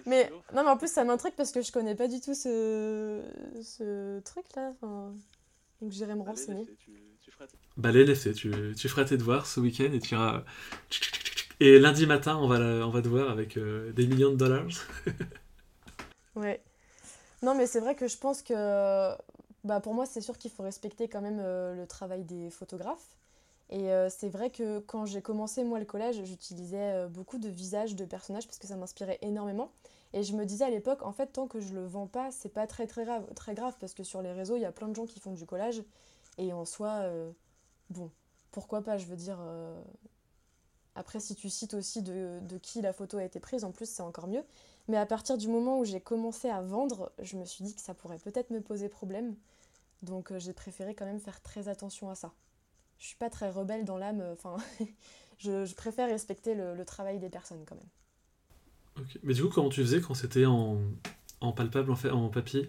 Mais non, mais en plus, ça m'intrigue parce que je connais pas du tout ce, ce truc-là. Enfin... Donc j'irai me renseigner. Bah, les NFT, tu, tu feras tes devoirs ce week-end et tu iras. Et lundi matin, on va, on va te voir avec euh, des millions de dollars. *laughs* ouais. Non, mais c'est vrai que je pense que. Bah, pour moi, c'est sûr qu'il faut respecter quand même euh, le travail des photographes. Et euh, c'est vrai que quand j'ai commencé moi le collège, j'utilisais euh, beaucoup de visages de personnages parce que ça m'inspirait énormément. Et je me disais à l'époque, en fait, tant que je le vends pas, c'est pas très très grave, très grave parce que sur les réseaux, il y a plein de gens qui font du collage. Et en soi, euh, bon, pourquoi pas, je veux dire. Après, si tu cites aussi de, de, qui la photo a été prise, en plus, c'est encore mieux. Mais à partir du moment où j'ai commencé à vendre, je me suis dit que ça pourrait peut-être me poser problème. Donc j'ai préféré quand même faire très attention à ça je suis pas très rebelle dans l'âme. Enfin, *laughs* je, préfère respecter le, travail des personnes quand même. Mais du coup, comment tu faisais quand c'était en, palpable, en, fait, en papier?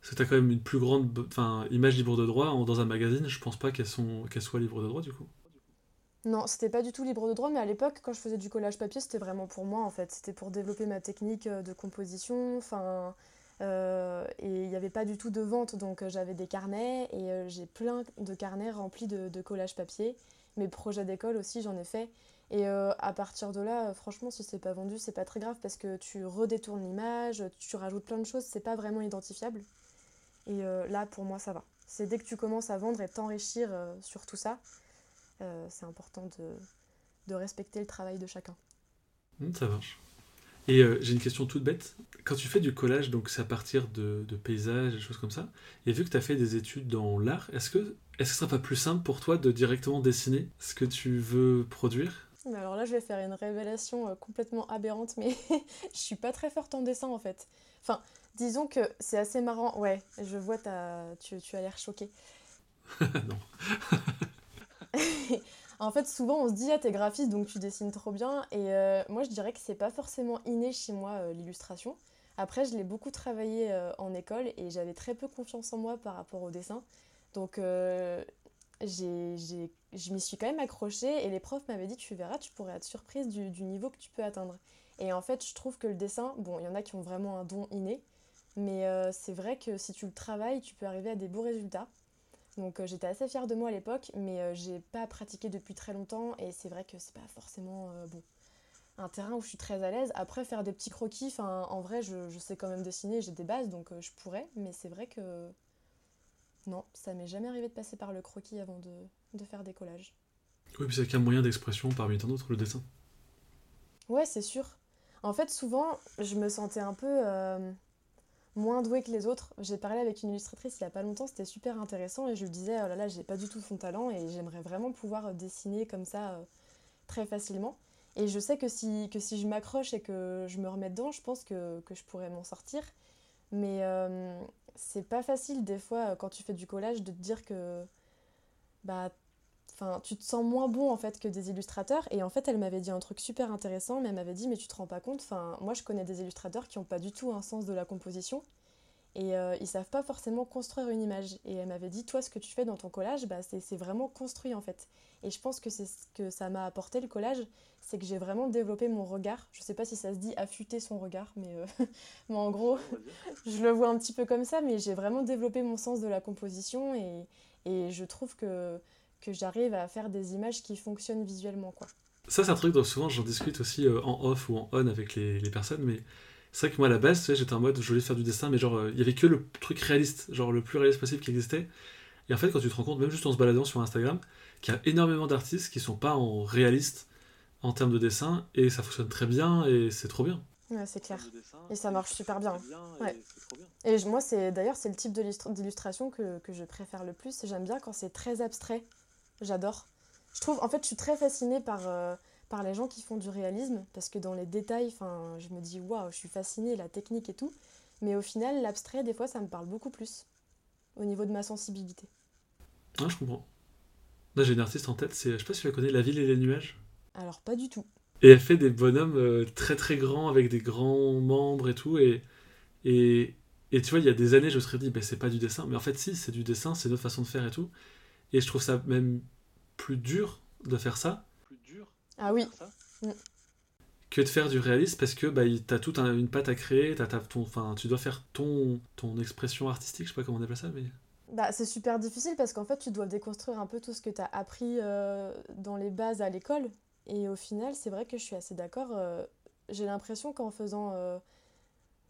Parce que tu as quand même une plus grande enfin, image libre de droit dans un magazine. Je pense pas qu'elles qu'elles soient libres de droit du coup. Non, c'était pas du tout libre de droit, mais à l'époque, quand je faisais du collage papier, c'était vraiment pour moi en fait. C'était pour développer ma technique euh, de composition. Enfin, euh, et il n'y avait pas du tout de vente, donc euh, j'avais des carnets et euh, j'ai plein de carnets remplis de, de collages papier. Mes projets d'école aussi, j'en ai fait. Et à partir de là, franchement, si c'est pas vendu, c'est pas très grave parce que tu redétournes l'image, tu rajoutes plein de choses, c'est pas vraiment identifiable. Et là, pour moi, ça va. C'est dès que tu commences à vendre et t'enrichir sur tout ça, c'est important de, de respecter le travail de chacun. Mmh, ça marche. Et euh, j'ai une question toute bête. Quand tu fais du collage, donc c'est à partir de, de paysages, des choses comme ça, et vu que tu as fait des études dans l'art, est-ce que, est-ce que ce serait pas plus simple pour toi de directement dessiner ce que tu veux produire? Alors là, je vais faire une révélation euh, complètement aberrante, mais *laughs* je suis pas très forte en dessin en fait. Enfin, disons que c'est assez marrant. Ouais, je vois, ta... tu, tu as l'air choqué. *laughs* non. *laughs* En fait, souvent on se dit, ah, t'es graphiste donc tu dessines trop bien. Et euh, moi, je dirais que c'est pas forcément inné chez moi euh, l'illustration. Après, je l'ai beaucoup travaillé euh, en école et j'avais très peu confiance en moi par rapport au dessin. Donc, j'ai, je m'y suis quand même accrochée et les profs m'avaient dit, tu verras, tu pourrais être surprise du niveau que tu peux atteindre. Et en fait, je trouve que le dessin, bon, il y en a qui ont vraiment un don inné, mais c'est vrai que si tu le travailles, tu peux arriver à des beaux résultats. Donc euh, j'étais assez fière de moi à l'époque, mais euh, j'ai pas pratiqué depuis très longtemps et c'est vrai que c'est pas forcément euh, bon un terrain où je suis très à l'aise. Après faire des petits croquis, en vrai je, je, sais quand même dessiner, j'ai des bases donc je pourrais, mais c'est vrai que non, ça m'est jamais arrivé de passer par le croquis avant de, de faire des collages. Oui, puis c'est qu'un moyen d'expression parmi tant d'autres, le dessin. Ouais, c'est sûr. En fait, souvent, je me sentais un peu moins douée que les autres. J'ai parlé avec une illustratrice il y a pas longtemps, c'était super intéressant et je lui disais oh là là, j'ai pas du tout son talent et j'aimerais vraiment pouvoir euh, dessiner comme ça euh, très facilement. Et je sais que si, je m'accroche et que je me remets dedans, je pense que, que je pourrais m'en sortir. Mais euh, c'est pas facile des fois quand tu fais du collage de te dire que bah Enfin, tu te sens moins bon en fait que des illustrateurs. Et en fait, elle m'avait dit un truc super intéressant, mais elle m'avait dit, mais tu te rends pas compte, enfin, moi je connais des illustrateurs qui n'ont pas du tout un sens de la composition et euh, ils savent pas forcément construire une image. Et elle m'avait dit, toi, ce que tu fais dans ton collage, bah, c'est vraiment construit en fait. Et je pense que c'est ce que ça m'a apporté le collage, c'est que j'ai vraiment développé mon regard. Je sais pas si ça se dit affûter son regard, mais, euh, *laughs* mais en gros, je le vois un petit peu comme ça, mais j'ai vraiment développé mon sens de la composition et, et je trouve que que j'arrive à faire des images qui fonctionnent visuellement. Quoi. Ça, c'est un truc dont souvent j'en discute aussi euh, en off ou en on avec les, les personnes, mais c'est vrai que moi à la base, tu sais, j'étais en mode je voulais faire du dessin, mais genre, euh, il y avait que le truc réaliste, genre le plus réaliste possible qui existait. Et en fait, quand tu te rends compte, même juste en se baladant sur Instagram, qu'il y a énormément d'artistes qui sont pas en réaliste en termes de dessin, et ça fonctionne très bien, et c'est trop bien. Ouais, c'est clair. et ça marche super bien. ouais. et, moi, c'est d'ailleurs, c'est le type d'illustration que, que, je préfère le plus. J'aime bien quand c'est très abstrait. J'adore. Je trouve, en fait, je suis très fascinée par, euh, par les gens qui font du réalisme, parce que dans les détails, je me dis, waouh, je suis fascinée, la technique et tout. Mais au final, l'abstrait, des fois, ça me parle beaucoup plus, au niveau de ma sensibilité. Ah, je comprends. Là, j'ai une artiste en tête, c'est, je sais pas si tu la connais, La ville et les nuages. Alors, pas du tout. Et elle fait des bonhommes euh, très très grands, avec des grands membres et tout, et, et, et tu vois, il y a des années, je me serais dit, ben, c'est pas du dessin. Mais en fait, si, c'est du dessin, c'est notre façon de faire et tout. Et je trouve ça même plus dur de faire ça. Plus dur Ah oui. Mm. Que de faire du réalisme parce que bah, t'as toute une patte à créer, as, ton, enfin, tu dois faire ton, ton expression artistique, je sais pas comment on appelle ça, mais. Bah, c'est super difficile parce qu'en fait, tu dois déconstruire un peu tout ce que tu as appris euh, dans les bases à l'école. Et au final, c'est vrai que je suis assez d'accord. Euh, j'ai l'impression qu'en faisant euh,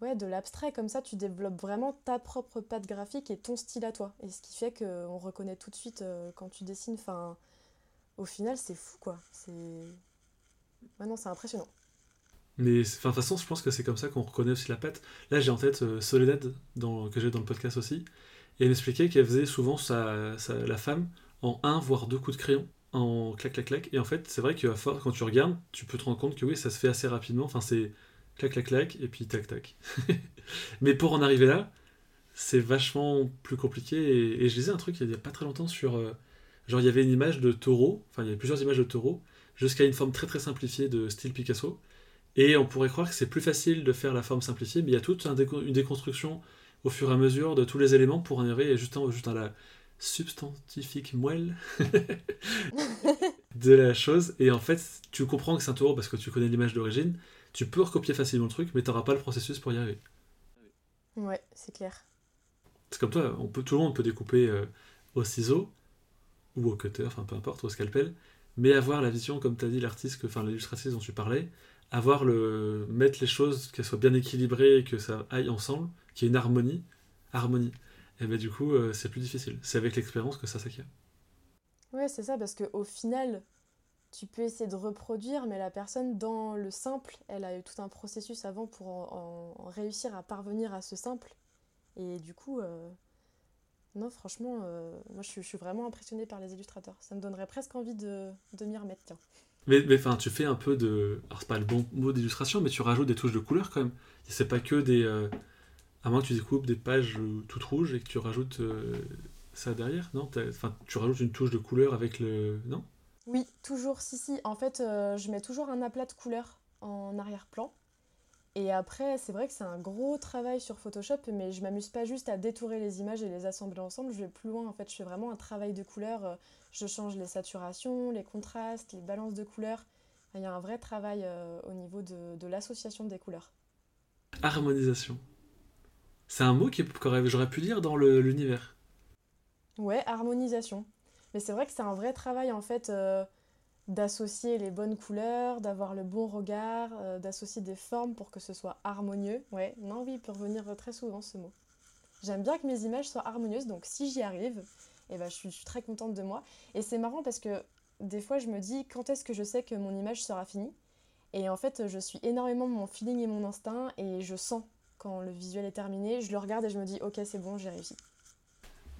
ouais, de l'abstrait comme ça, tu développes vraiment ta propre patte graphique et ton style à toi. Et ce qui fait qu'on reconnaît tout de suite euh, quand tu dessines. Enfin, au final, c'est fou, quoi. C'est. Ouais, c'est impressionnant. Mais de toute façon, je pense que c'est comme ça qu'on reconnaît aussi la patte. Là, j'ai en tête euh, Soledad, que j'ai dans le podcast aussi. Et elle m'expliquait qu'elle faisait souvent sa, la femme en un voire deux coups de crayon, en clac, clac, clac. Et en fait, c'est vrai que quand tu regardes, tu peux te rendre compte que oui, ça se fait assez rapidement. Enfin, c'est clac, clac, clac, et puis tac, tac. *laughs* Mais pour en arriver là, c'est vachement plus compliqué. Et, je lisais un truc il y a pas très longtemps sur. Euh, genre, il y avait une image de taureau, enfin, il y avait plusieurs images de taureau, jusqu'à une forme très très simplifiée de style Picasso. Et on pourrait croire que c'est plus facile de faire la forme simplifiée, mais il y a toute une déconstruction au fur et à mesure de tous les éléments pour en arriver juste, juste à la substantifique moelle *laughs* de la chose. Et en fait, tu comprends que c'est un taureau parce que tu connais l'image d'origine, tu peux recopier facilement le truc, mais tu n'auras pas le processus pour y arriver. Ouais, c'est clair. C'est comme toi, on peut, tout le monde peut découper euh, au ciseau, ou au cutter, enfin peu importe, au scalpel, mais avoir la vision, comme tu as dit, l'artiste, enfin l'illustratrice dont tu parlais, avoir le mettre les choses, qu'elles soient bien équilibrées, que ça aille ensemble, qu'il y ait une harmonie, harmonie. Et bien du coup, euh, c'est plus difficile. C'est avec l'expérience que ça s'acquiert. Ouais, c'est ça, parce qu'au final, tu peux essayer de reproduire, mais la personne, dans le simple, elle a eu tout un processus avant pour réussir à parvenir à ce simple. Et du coup, euh, non, franchement, euh, moi je suis, vraiment impressionnée par les illustrateurs. Ça me donnerait presque envie de, de m'y remettre, tiens. Mais enfin, tu fais un peu de. Alors, c'est pas le bon mot d'illustration, mais tu rajoutes des touches de couleur quand même. C'est pas que des. Euh, à moins que tu découpes des pages toutes rouges et que tu rajoutes ça derrière, non? Enfin, tu rajoutes une touche de couleur avec le. Non? Oui, toujours, si, si. En fait, euh, je mets toujours un aplat de couleurs en arrière-plan. Et après, c'est vrai que c'est un gros travail sur Photoshop, mais je m'amuse pas juste à détourer les images et les assembler ensemble. Je vais plus loin, en fait, je fais vraiment un travail de couleurs. Euh, je change les saturations, les contrastes, les balances de couleurs. Il y a un vrai travail euh, au niveau de, de l'association des couleurs. Harmonisation. C'est un mot que j'aurais pu lire dans l'univers. Ouais, harmonisation. Mais c'est vrai que c'est un vrai travail en fait euh, d'associer les bonnes couleurs, d'avoir le bon regard, euh, d'associer des formes pour que ce soit harmonieux. Ouais, non, oui, il peut revenir très souvent ce mot. J'aime bien que mes images soient harmonieuses, donc si j'y arrive, eh ben, je, suis, je suis très contente de moi. Et c'est marrant parce que des fois je me dis quand est-ce que je sais que mon image sera finie? Et en fait, je suis énormément mon feeling et mon instinct et je sens quand le visuel est terminé, je le regarde et je me dis ok c'est bon, j'ai réussi.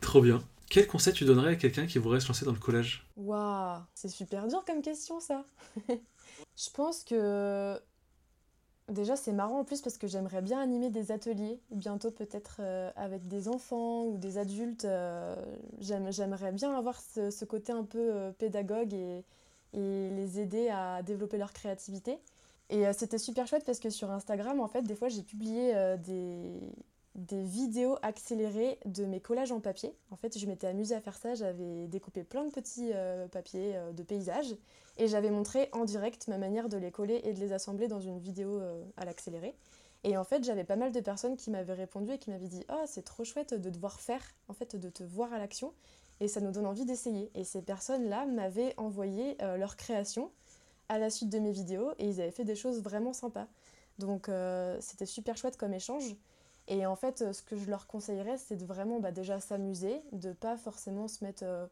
Trop bien. Quel conseil tu donnerais à quelqu'un qui voudrait se lancer dans le collage Waouh, c'est super dur comme question ça. *laughs* je pense que déjà c'est marrant en plus parce que j'aimerais bien animer des ateliers bientôt peut-être euh, avec des enfants ou des adultes. Euh, j'aimerais bien avoir ce, côté un peu euh, pédagogue et, les aider à développer leur créativité. Et c'était super chouette parce que sur Instagram en fait des fois j'ai publié des des vidéos accélérées de mes collages en papier. En fait, je m'étais amusée à faire ça. J'avais découpé plein de petits euh, papiers euh, de paysages et j'avais montré en direct ma manière de les coller et de les assembler dans une vidéo euh, à l'accéléré. Et en fait, j'avais pas mal de personnes qui m'avaient répondu et qui m'avaient dit "Oh, c'est trop chouette de devoir faire, en fait, de te voir à l'action et ça nous donne envie d'essayer." Et ces personnes-là m'avaient envoyé leur création à la suite de mes vidéos et ils avaient fait des choses vraiment sympas. Donc c'était super chouette comme échange. Et en fait, euh, ce que je leur conseillerais, c'est de vraiment bah, déjà s'amuser, de pas forcément se mettre euh,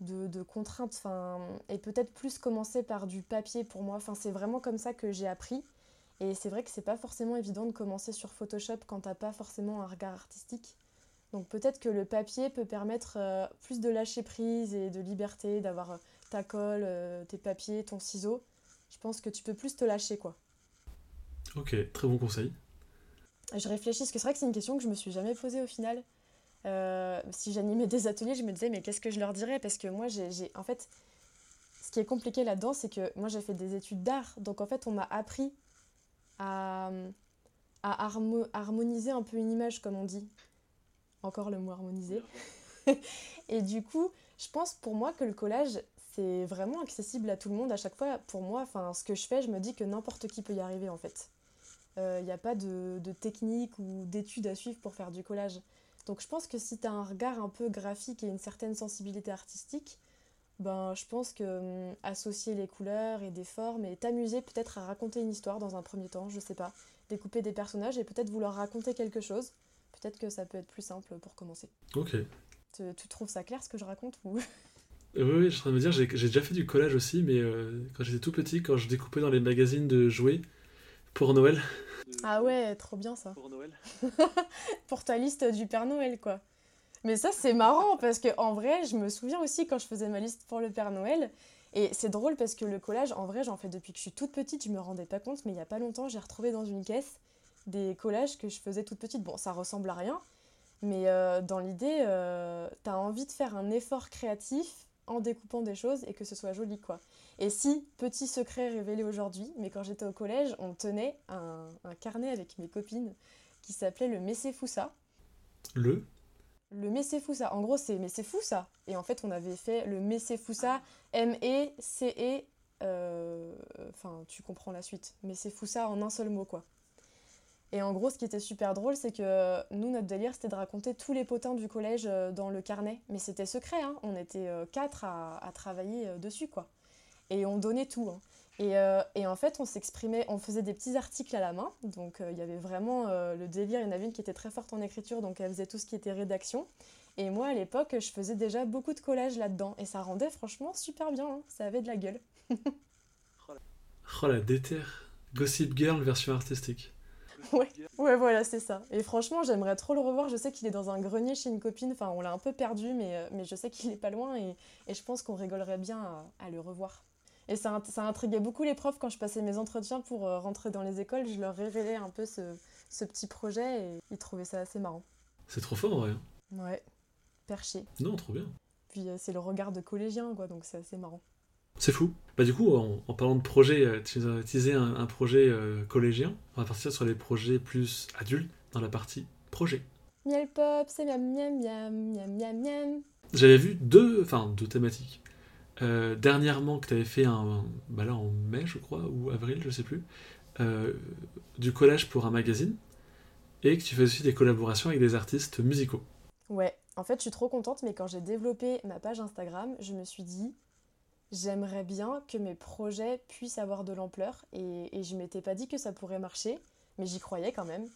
de, contraintes, et peut-être plus commencer par du papier pour moi. Enfin, c'est vraiment comme ça que j'ai appris. Et c'est vrai que c'est pas forcément évident de commencer sur Photoshop quand t'as pas forcément un regard artistique. Donc peut-être que le papier peut permettre euh, plus de lâcher prise et de liberté, d'avoir ta colle, tes papiers, ton ciseau. Je pense que tu peux plus te lâcher quoi. Ok, très bon conseil je réfléchis, parce que c'est vrai que c'est une question que je me suis jamais posée au final. Euh, si j'animais des ateliers, je me disais, mais qu'est-ce que je leur dirais? Parce que moi, j'ai. En fait, ce qui est compliqué là-dedans, c'est que moi, j'ai fait des études d'art. Donc, en fait, on m'a appris à, harmoniser un peu une image, comme on dit. Encore le mot harmoniser. *laughs* Et du coup, je pense pour moi que le collage, c'est vraiment accessible à tout le monde. À chaque fois, pour moi, enfin, ce que je fais, je me dis que n'importe qui peut y arriver, en fait. Il euh, n'y a pas de, technique ou d'études à suivre pour faire du collage. Donc je pense que si tu as un regard un peu graphique et une certaine sensibilité artistique, ben, je pense que hum, associer les couleurs et des formes et t'amuser peut-être à raconter une histoire dans un premier temps, je sais pas, découper des personnages et peut-être vouloir raconter quelque chose, peut-être que ça peut être plus simple pour commencer. Ok. Tu, trouves ça clair ce que je raconte ou... *laughs* Oui, oui, je suis en train de me dire, j'ai déjà fait du collage aussi, mais euh, quand j'étais tout petit, quand je découpais dans les magazines de jouets pour Noël, ah ouais, trop bien ça. Pour Noël. *laughs* pour ta liste du Père Noël, quoi. Mais ça, c'est marrant parce que en vrai, je me souviens aussi quand je faisais ma liste pour le Père Noël. Et c'est drôle parce que le collage, en vrai, j'en fais depuis que je suis toute petite, je me rendais pas compte, mais il y a pas longtemps, j'ai retrouvé dans une caisse des collages que je faisais toute petite. Bon, ça ressemble à rien, mais euh, dans l'idée, euh, t'as envie de faire un effort créatif en découpant des choses et que ce soit joli, quoi. Et si, petit secret révélé aujourd'hui, mais quand j'étais au collège, on tenait un, carnet avec mes copines qui s'appelait le Messefoussa. Le Le Messefoussa. En gros, c'est Mais c'est fou ça Et en fait, on avait fait le Messefoussa, M-E-C-E. Euh, enfin, tu comprends la suite. Mais c'est fou ça en un seul mot, quoi. Et en gros, ce qui était super drôle, c'est que nous, notre délire, c'était de raconter tous les potins du collège euh, dans le carnet. Mais c'était secret, hein. on était euh, quatre à, travailler dessus, quoi. Et on donnait tout. Hein. Et, euh, en fait, on s'exprimait, on faisait des petits articles à la main. Donc, euh, il y avait vraiment euh, le délire. Il y en avait une qui était très forte en écriture, donc elle faisait tout ce qui était rédaction. Et moi, à l'époque, je faisais déjà beaucoup de collages là-dedans. Et ça rendait franchement super bien. hein. Ça avait de la gueule. *laughs* Oh la déterre. Gossip Girl version artistique. Ouais. *laughs* Ouais, voilà, c'est ça. Et franchement, j'aimerais trop le revoir. Je sais qu'il est dans un grenier chez une copine. Enfin, on l'a un peu perdu, mais, euh, mais je sais qu'il est pas loin. Et, et je pense qu'on rigolerait bien à, à le revoir. Et ça, ça intriguait beaucoup les profs quand je passais mes entretiens pour euh, rentrer dans les écoles. Je leur révélais un peu ce, ce petit projet et ils trouvaient ça assez marrant. C'est trop fort en vrai. hein. Ouais, perché. Non, trop bien. Puis euh, c'est le regard de collégien, quoi, donc c'est assez marrant. C'est fou. Bah du coup, en, en parlant de projet, euh, tu nous as teasé un, un projet euh, collégien. On va partir sur les projets plus adultes dans la partie projet. Miel pop, c'est miam miam miam miam miam miam. J'avais vu deux, enfin deux thématiques. Euh, dernièrement, que tu avais fait un, bah là en mai, je crois, ou avril, je sais plus, euh, du collage pour un magazine, et que tu fais aussi des collaborations avec des artistes musicaux. Ouais, en fait, je suis trop contente, mais quand j'ai développé ma page Instagram, je me suis dit, j'aimerais bien que mes projets puissent avoir de l'ampleur. Et, et je m'étais pas dit que ça pourrait marcher, mais j'y croyais quand même.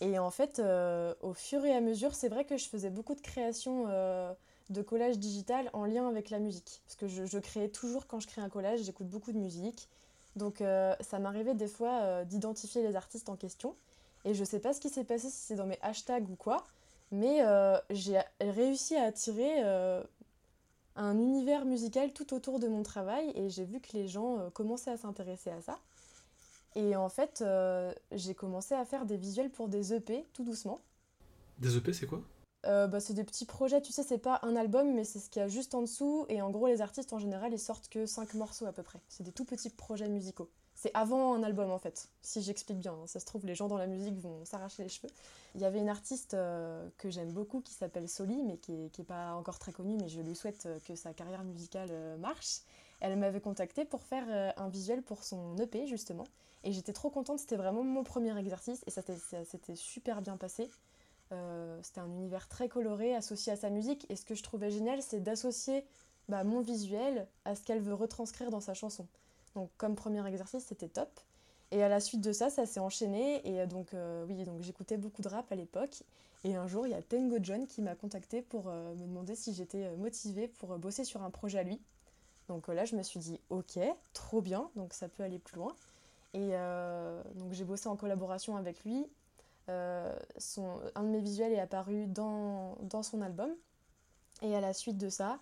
Et en fait, euh, au fur et à mesure, c'est vrai que je faisais beaucoup de créations euh, de collage digital en lien avec la musique. Parce que je, je créais toujours, quand je crée un collage, j'écoute beaucoup de musique. Donc euh, ça m'arrivait des fois euh, d'identifier les artistes en question. Et je sais pas ce qui s'est passé, si c'est dans mes hashtags ou quoi, mais j'ai réussi à attirer un univers musical tout autour de mon travail et j'ai vu que les gens euh, commençaient à s'intéresser à ça. Et en fait, euh, j'ai commencé à faire des visuels pour des EP tout doucement. Des EP, c'est quoi? Euh, bah, c'est des petits projets, tu sais, c'est pas un album, mais c'est ce qu'il y a juste en dessous. Et en gros, les artistes en général, ils sortent que 5 morceaux à peu près. C'est des tout petits projets musicaux. C'est avant un album en fait, si j'explique bien. hein. Ça se trouve, les gens dans la musique vont s'arracher les cheveux. Il y avait une artiste euh, que j'aime beaucoup qui s'appelle Soli, mais qui est, qui est pas encore très connue, mais je lui souhaite euh, que sa carrière musicale euh, marche. Elle m'avait contactée pour faire un visuel pour son EP justement. Et j'étais trop contente, c'était vraiment mon premier exercice et ça s'était- super bien passé. C'était un univers très coloré associé à sa musique. Et ce que je trouvais génial, c'est d'associer bah, mon visuel à ce qu'elle veut retranscrire dans sa chanson. Donc, comme premier exercice, c'était top. Et à la suite de ça, ça s'est enchaîné. Et euh, donc, euh, oui, donc j'écoutais beaucoup de rap à l'époque. Et un jour, il y a Tango John qui m'a contacté pour euh, me demander si j'étais motivée pour bosser sur un projet à lui. Donc là, je me suis dit, ok, trop bien, donc ça peut aller plus loin. Et donc j'ai bossé en collaboration avec lui. Son, un de mes visuels est apparu dans, dans son album. Et à la suite de ça,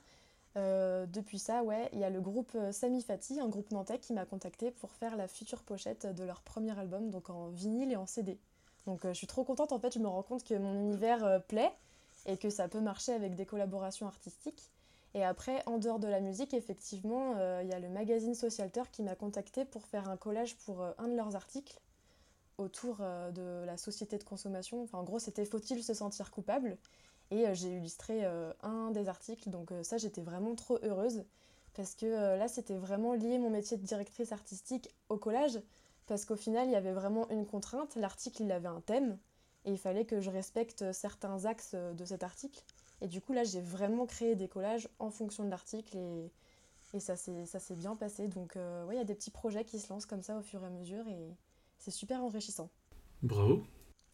euh, depuis ça, il y a le groupe euh, Sami Fati, un groupe nantais, qui m'a contacté pour faire la future pochette de leur premier album, donc en vinyle et en CD. Donc euh, je suis trop contente, en fait, je me rends compte que mon univers plaît et que ça peut marcher avec des collaborations artistiques. Et après, en dehors de la musique, effectivement, il y a le magazine Socialter qui m'a contacté pour faire un collage pour un de leurs articles autour de la société de consommation. En gros, c'était Faut-il se sentir coupable? Et euh, j'ai illustré euh, un des articles, donc euh, ça, j'étais vraiment trop heureuse parce que là, c'était vraiment lié mon métier de directrice artistique au collage parce qu'au final, il y avait vraiment une contrainte. L'article, il avait un thème et il fallait que je respecte certains axes de cet article. Et du coup, là, j'ai vraiment créé des collages en fonction de l'article et, et ça s'est bien passé. Donc, euh, ouais, il y a des petits projets qui se lancent comme ça au fur et à mesure et c'est super enrichissant. Bravo.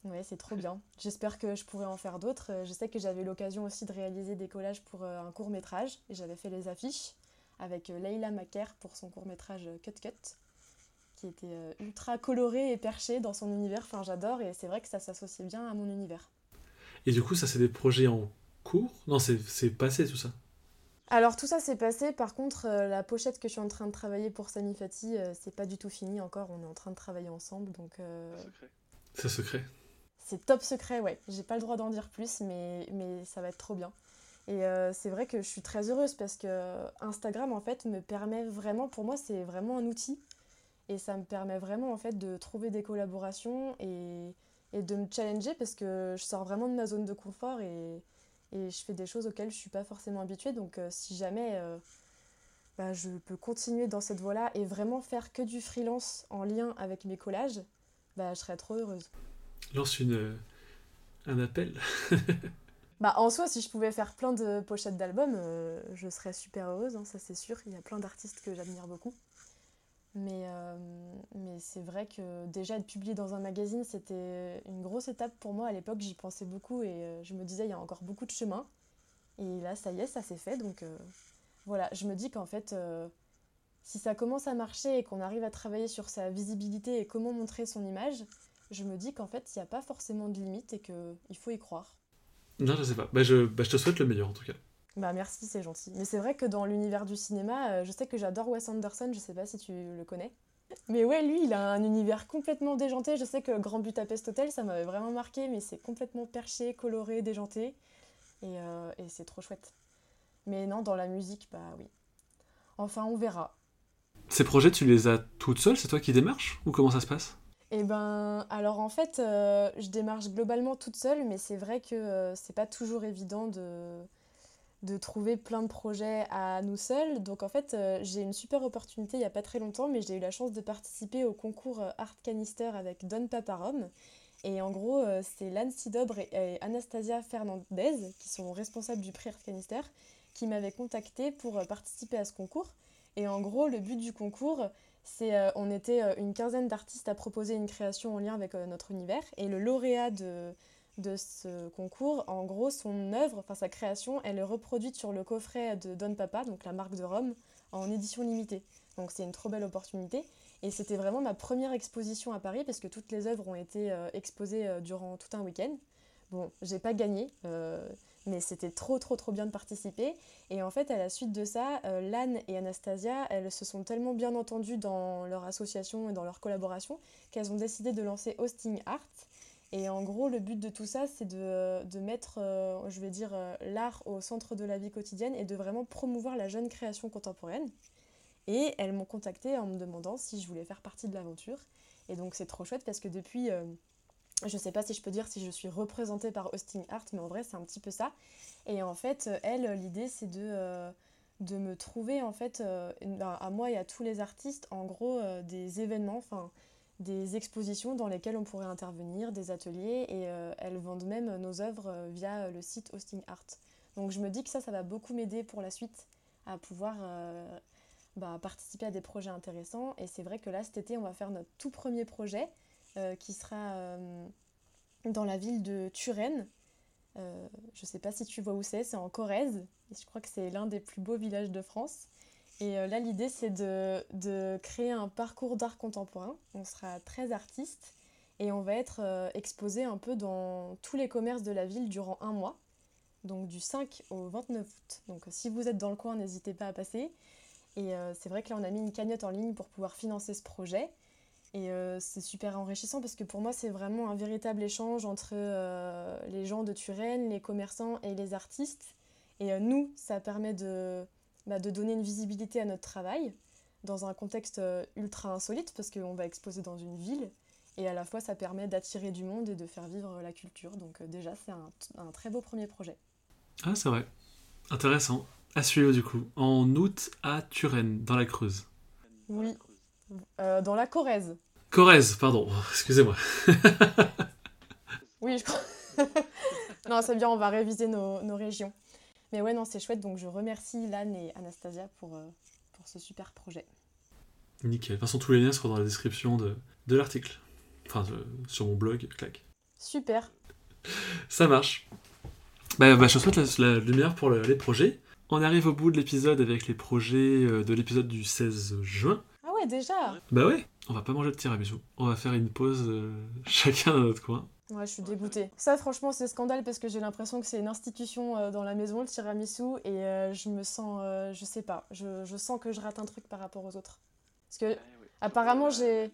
Ouais, c'est trop bien. J'espère que je pourrai en faire d'autres. Euh, Je sais que j'avais l'occasion aussi de réaliser des collages pour euh, un court métrage et j'avais fait les affiches avec euh, Leila Maker pour son court métrage Cut Cut qui était ultra coloré et perché dans son univers. Enfin, j'adore et c'est vrai que ça s'associe bien à mon univers. Et du coup, ça, c'est des projets en cours? Non, c'est c'est passé tout ça? Alors tout ça s'est passé, par contre euh, la pochette que je suis en train de travailler pour Sami Fati, euh, c'est pas du tout fini encore, on est en train de travailler ensemble, donc euh, C'est secret. C'est top secret, ouais. J'ai pas le droit d'en dire plus, mais, mais ça va être trop bien. Et euh, c'est vrai que je suis très heureuse parce que Instagram en fait me permet vraiment, pour moi c'est vraiment un outil, et ça me permet vraiment en fait de trouver des collaborations et, et de me challenger parce que je sors vraiment de ma zone de confort et, et je fais des choses auxquelles je suis pas forcément habituée. Donc euh, si jamais euh, bah, je peux continuer dans cette voie-là et vraiment faire que du freelance en lien avec mes collages, bah, je serais trop heureuse. Lance une, euh, un appel. *laughs* Bah, en soi, si je pouvais faire plein de pochettes d'albums, euh, je serais super heureuse, hein, ça c'est sûr. Il y a plein d'artistes que j'admire beaucoup. Mais, euh, mais c'est vrai que déjà être publié dans un magazine, c'était une grosse étape pour moi. À l'époque, j'y pensais beaucoup et je me disais, il y a encore beaucoup de chemin. Et là, ça y est, ça s'est fait. Donc voilà, je me dis qu'en fait, si ça commence à marcher et qu'on arrive à travailler sur sa visibilité et comment montrer son image, je me dis qu'en fait, il n'y a pas forcément de limite et qu'il faut y croire. Non, je sais pas. Bah, je, bah, je te souhaite le meilleur en tout cas. Bah merci, c'est gentil. Mais c'est vrai que dans l'univers du cinéma, euh, je sais que j'adore Wes Anderson, je sais pas si tu le connais. Mais ouais, lui, il a un univers complètement déjanté. Je sais que Grand Budapest Hotel, ça m'avait vraiment marqué, mais c'est complètement perché, coloré, déjanté. Et, euh, et c'est trop chouette. Mais non, dans la musique, bah oui. Enfin, on verra. Ces projets, tu les as toutes seules? C'est toi qui démarches? Ou comment ça se passe? Eh ben, alors en fait, euh, je démarche globalement toute seule, mais c'est vrai que c'est pas toujours évident de, trouver plein de projets à nous seuls. Donc en fait, euh, j'ai une super opportunité il n'y a pas très longtemps, mais j'ai eu la chance de participer au concours euh, Art Canister avec Don Paparom. Et en gros, euh, c'est Lanne Sidobre et, Anastasia Fernandez, qui sont responsables du prix Art Canister, qui m'avaient contacté pour participer à ce concours. Et en gros, le but du concours, c'est on était une quinzaine d'artistes à proposer une création en lien avec notre univers. Et le lauréat de, de ce concours. En gros, son œuvre, enfin sa création, elle est reproduite sur le coffret de Don Papa, donc la marque de Rome, en édition limitée. Donc c'est une trop belle opportunité. Et c'était vraiment ma première exposition à Paris parce que toutes les œuvres ont été euh, exposées euh, durant tout un week-end. Bon, j'ai pas gagné, euh, mais c'était trop trop trop bien de participer. Et en fait, à la suite de ça, Lanne et Anastasia, elles se sont tellement bien entendues dans leur association et dans leur collaboration qu'elles ont décidé de lancer Hosting Art et en gros, le but de tout ça, c'est de, mettre, euh, je vais dire, euh, l'art au centre de la vie quotidienne et de vraiment promouvoir la jeune création contemporaine. Et elles m'ont contacté en me demandant si je voulais faire partie de l'aventure. Et donc c'est trop chouette parce que depuis, euh, je sais pas si je peux dire si je suis représentée par Hosting Art, mais en vrai c'est un petit peu ça. Et en fait, elle, l'idée c'est de, de me trouver en fait, à moi et à tous les artistes, en gros, des événements, enfin des expositions dans lesquelles on pourrait intervenir, des ateliers, et euh, elles vendent même nos œuvres euh, via le site Hosting Art. Donc je me dis que ça, ça va beaucoup m'aider pour la suite à pouvoir euh, bah, participer à des projets intéressants. Et c'est vrai que là, cet été, on va faire notre tout premier projet qui sera dans la ville de Turenne. je ne sais pas si tu vois où c'est, c'est en Corrèze. Et je crois que c'est l'un des plus beaux villages de France. Et euh, là, l'idée, c'est de, créer un parcours d'art contemporain. On sera 13 artistes et on va être euh, exposé un peu dans tous les commerces de la ville durant un mois, donc du 5 au 29 août. Donc si vous êtes dans le coin, n'hésitez pas à passer. Et euh, c'est vrai que là, on a mis une cagnotte en ligne pour pouvoir financer ce projet. Et c'est super enrichissant parce que pour moi, c'est vraiment un véritable échange entre les gens de Turenne, les commerçants et les artistes. Et nous, ça permet de bah, de donner une visibilité à notre travail dans un contexte euh, ultra insolite parce qu'on va exposer dans une ville et à la fois ça permet d'attirer du monde et de faire vivre la culture. Donc euh, déjà c'est un, très beau premier projet. Ah c'est vrai. Intéressant. À suivre du coup. En août à Turenne, dans la Creuse. Oui. Euh, dans la Corrèze. Corrèze, pardon. *laughs* Excusez-moi. oui, je crois. *laughs* non, c'est bien, on va réviser nos régions. Mais ouais, non, c'est chouette. Donc je remercie Lan et Anastasia pour, euh, pour ce super projet. Nickel. De toute façon, tous les liens seront dans la description de, de l'article. Enfin, sur mon blog, clac. Super. Ça marche. Bah, bah, je souhaite la, lumière pour les projets. On arrive au bout de l'épisode avec les projets euh, de l'épisode du 16 juin. Ouais, déjà Bah ouais, on va pas manger de tiramisu. On va faire une pause euh, *laughs* chacun dans notre coin. Ouais, je suis dégoûtée. Ça, franchement, c'est scandale parce que j'ai l'impression que c'est une institution euh, dans la maison, le tiramisu, et euh, je me sens, je sais pas, je, je, sens que je rate un truc par rapport aux autres. Parce que, apparemment, j'ai,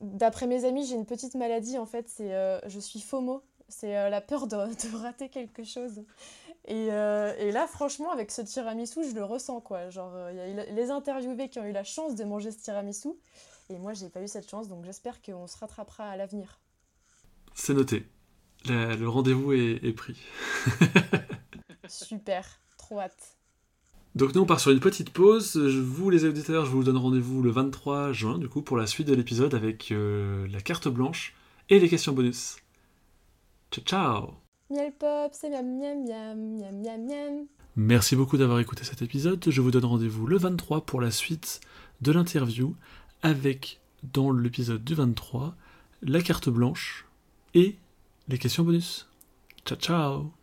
d'après mes amis, j'ai une petite maladie, en fait, c'est, je suis FOMO, c'est la peur de, *laughs* de, rater quelque chose. Et, et, là, franchement, avec ce tiramisu, je le ressens, quoi. Genre, il y a les interviewés qui ont eu la chance de manger ce tiramisu, et moi, j'ai pas eu cette chance, donc j'espère qu'on se rattrapera à l'avenir. C'est noté. le rendez-vous est, pris. *laughs* Super, trop hâte. Donc nous on part sur une petite pause. Vous les auditeurs, je vous donne rendez-vous le 23 juin du coup pour la suite de l'épisode avec euh, la carte blanche et les questions bonus. Ciao ciao. Merci beaucoup d'avoir écouté cet épisode. Je vous donne rendez-vous le 23 pour la suite de l'interview avec, dans l'épisode du 23, la carte blanche et les questions bonus. Ciao ciao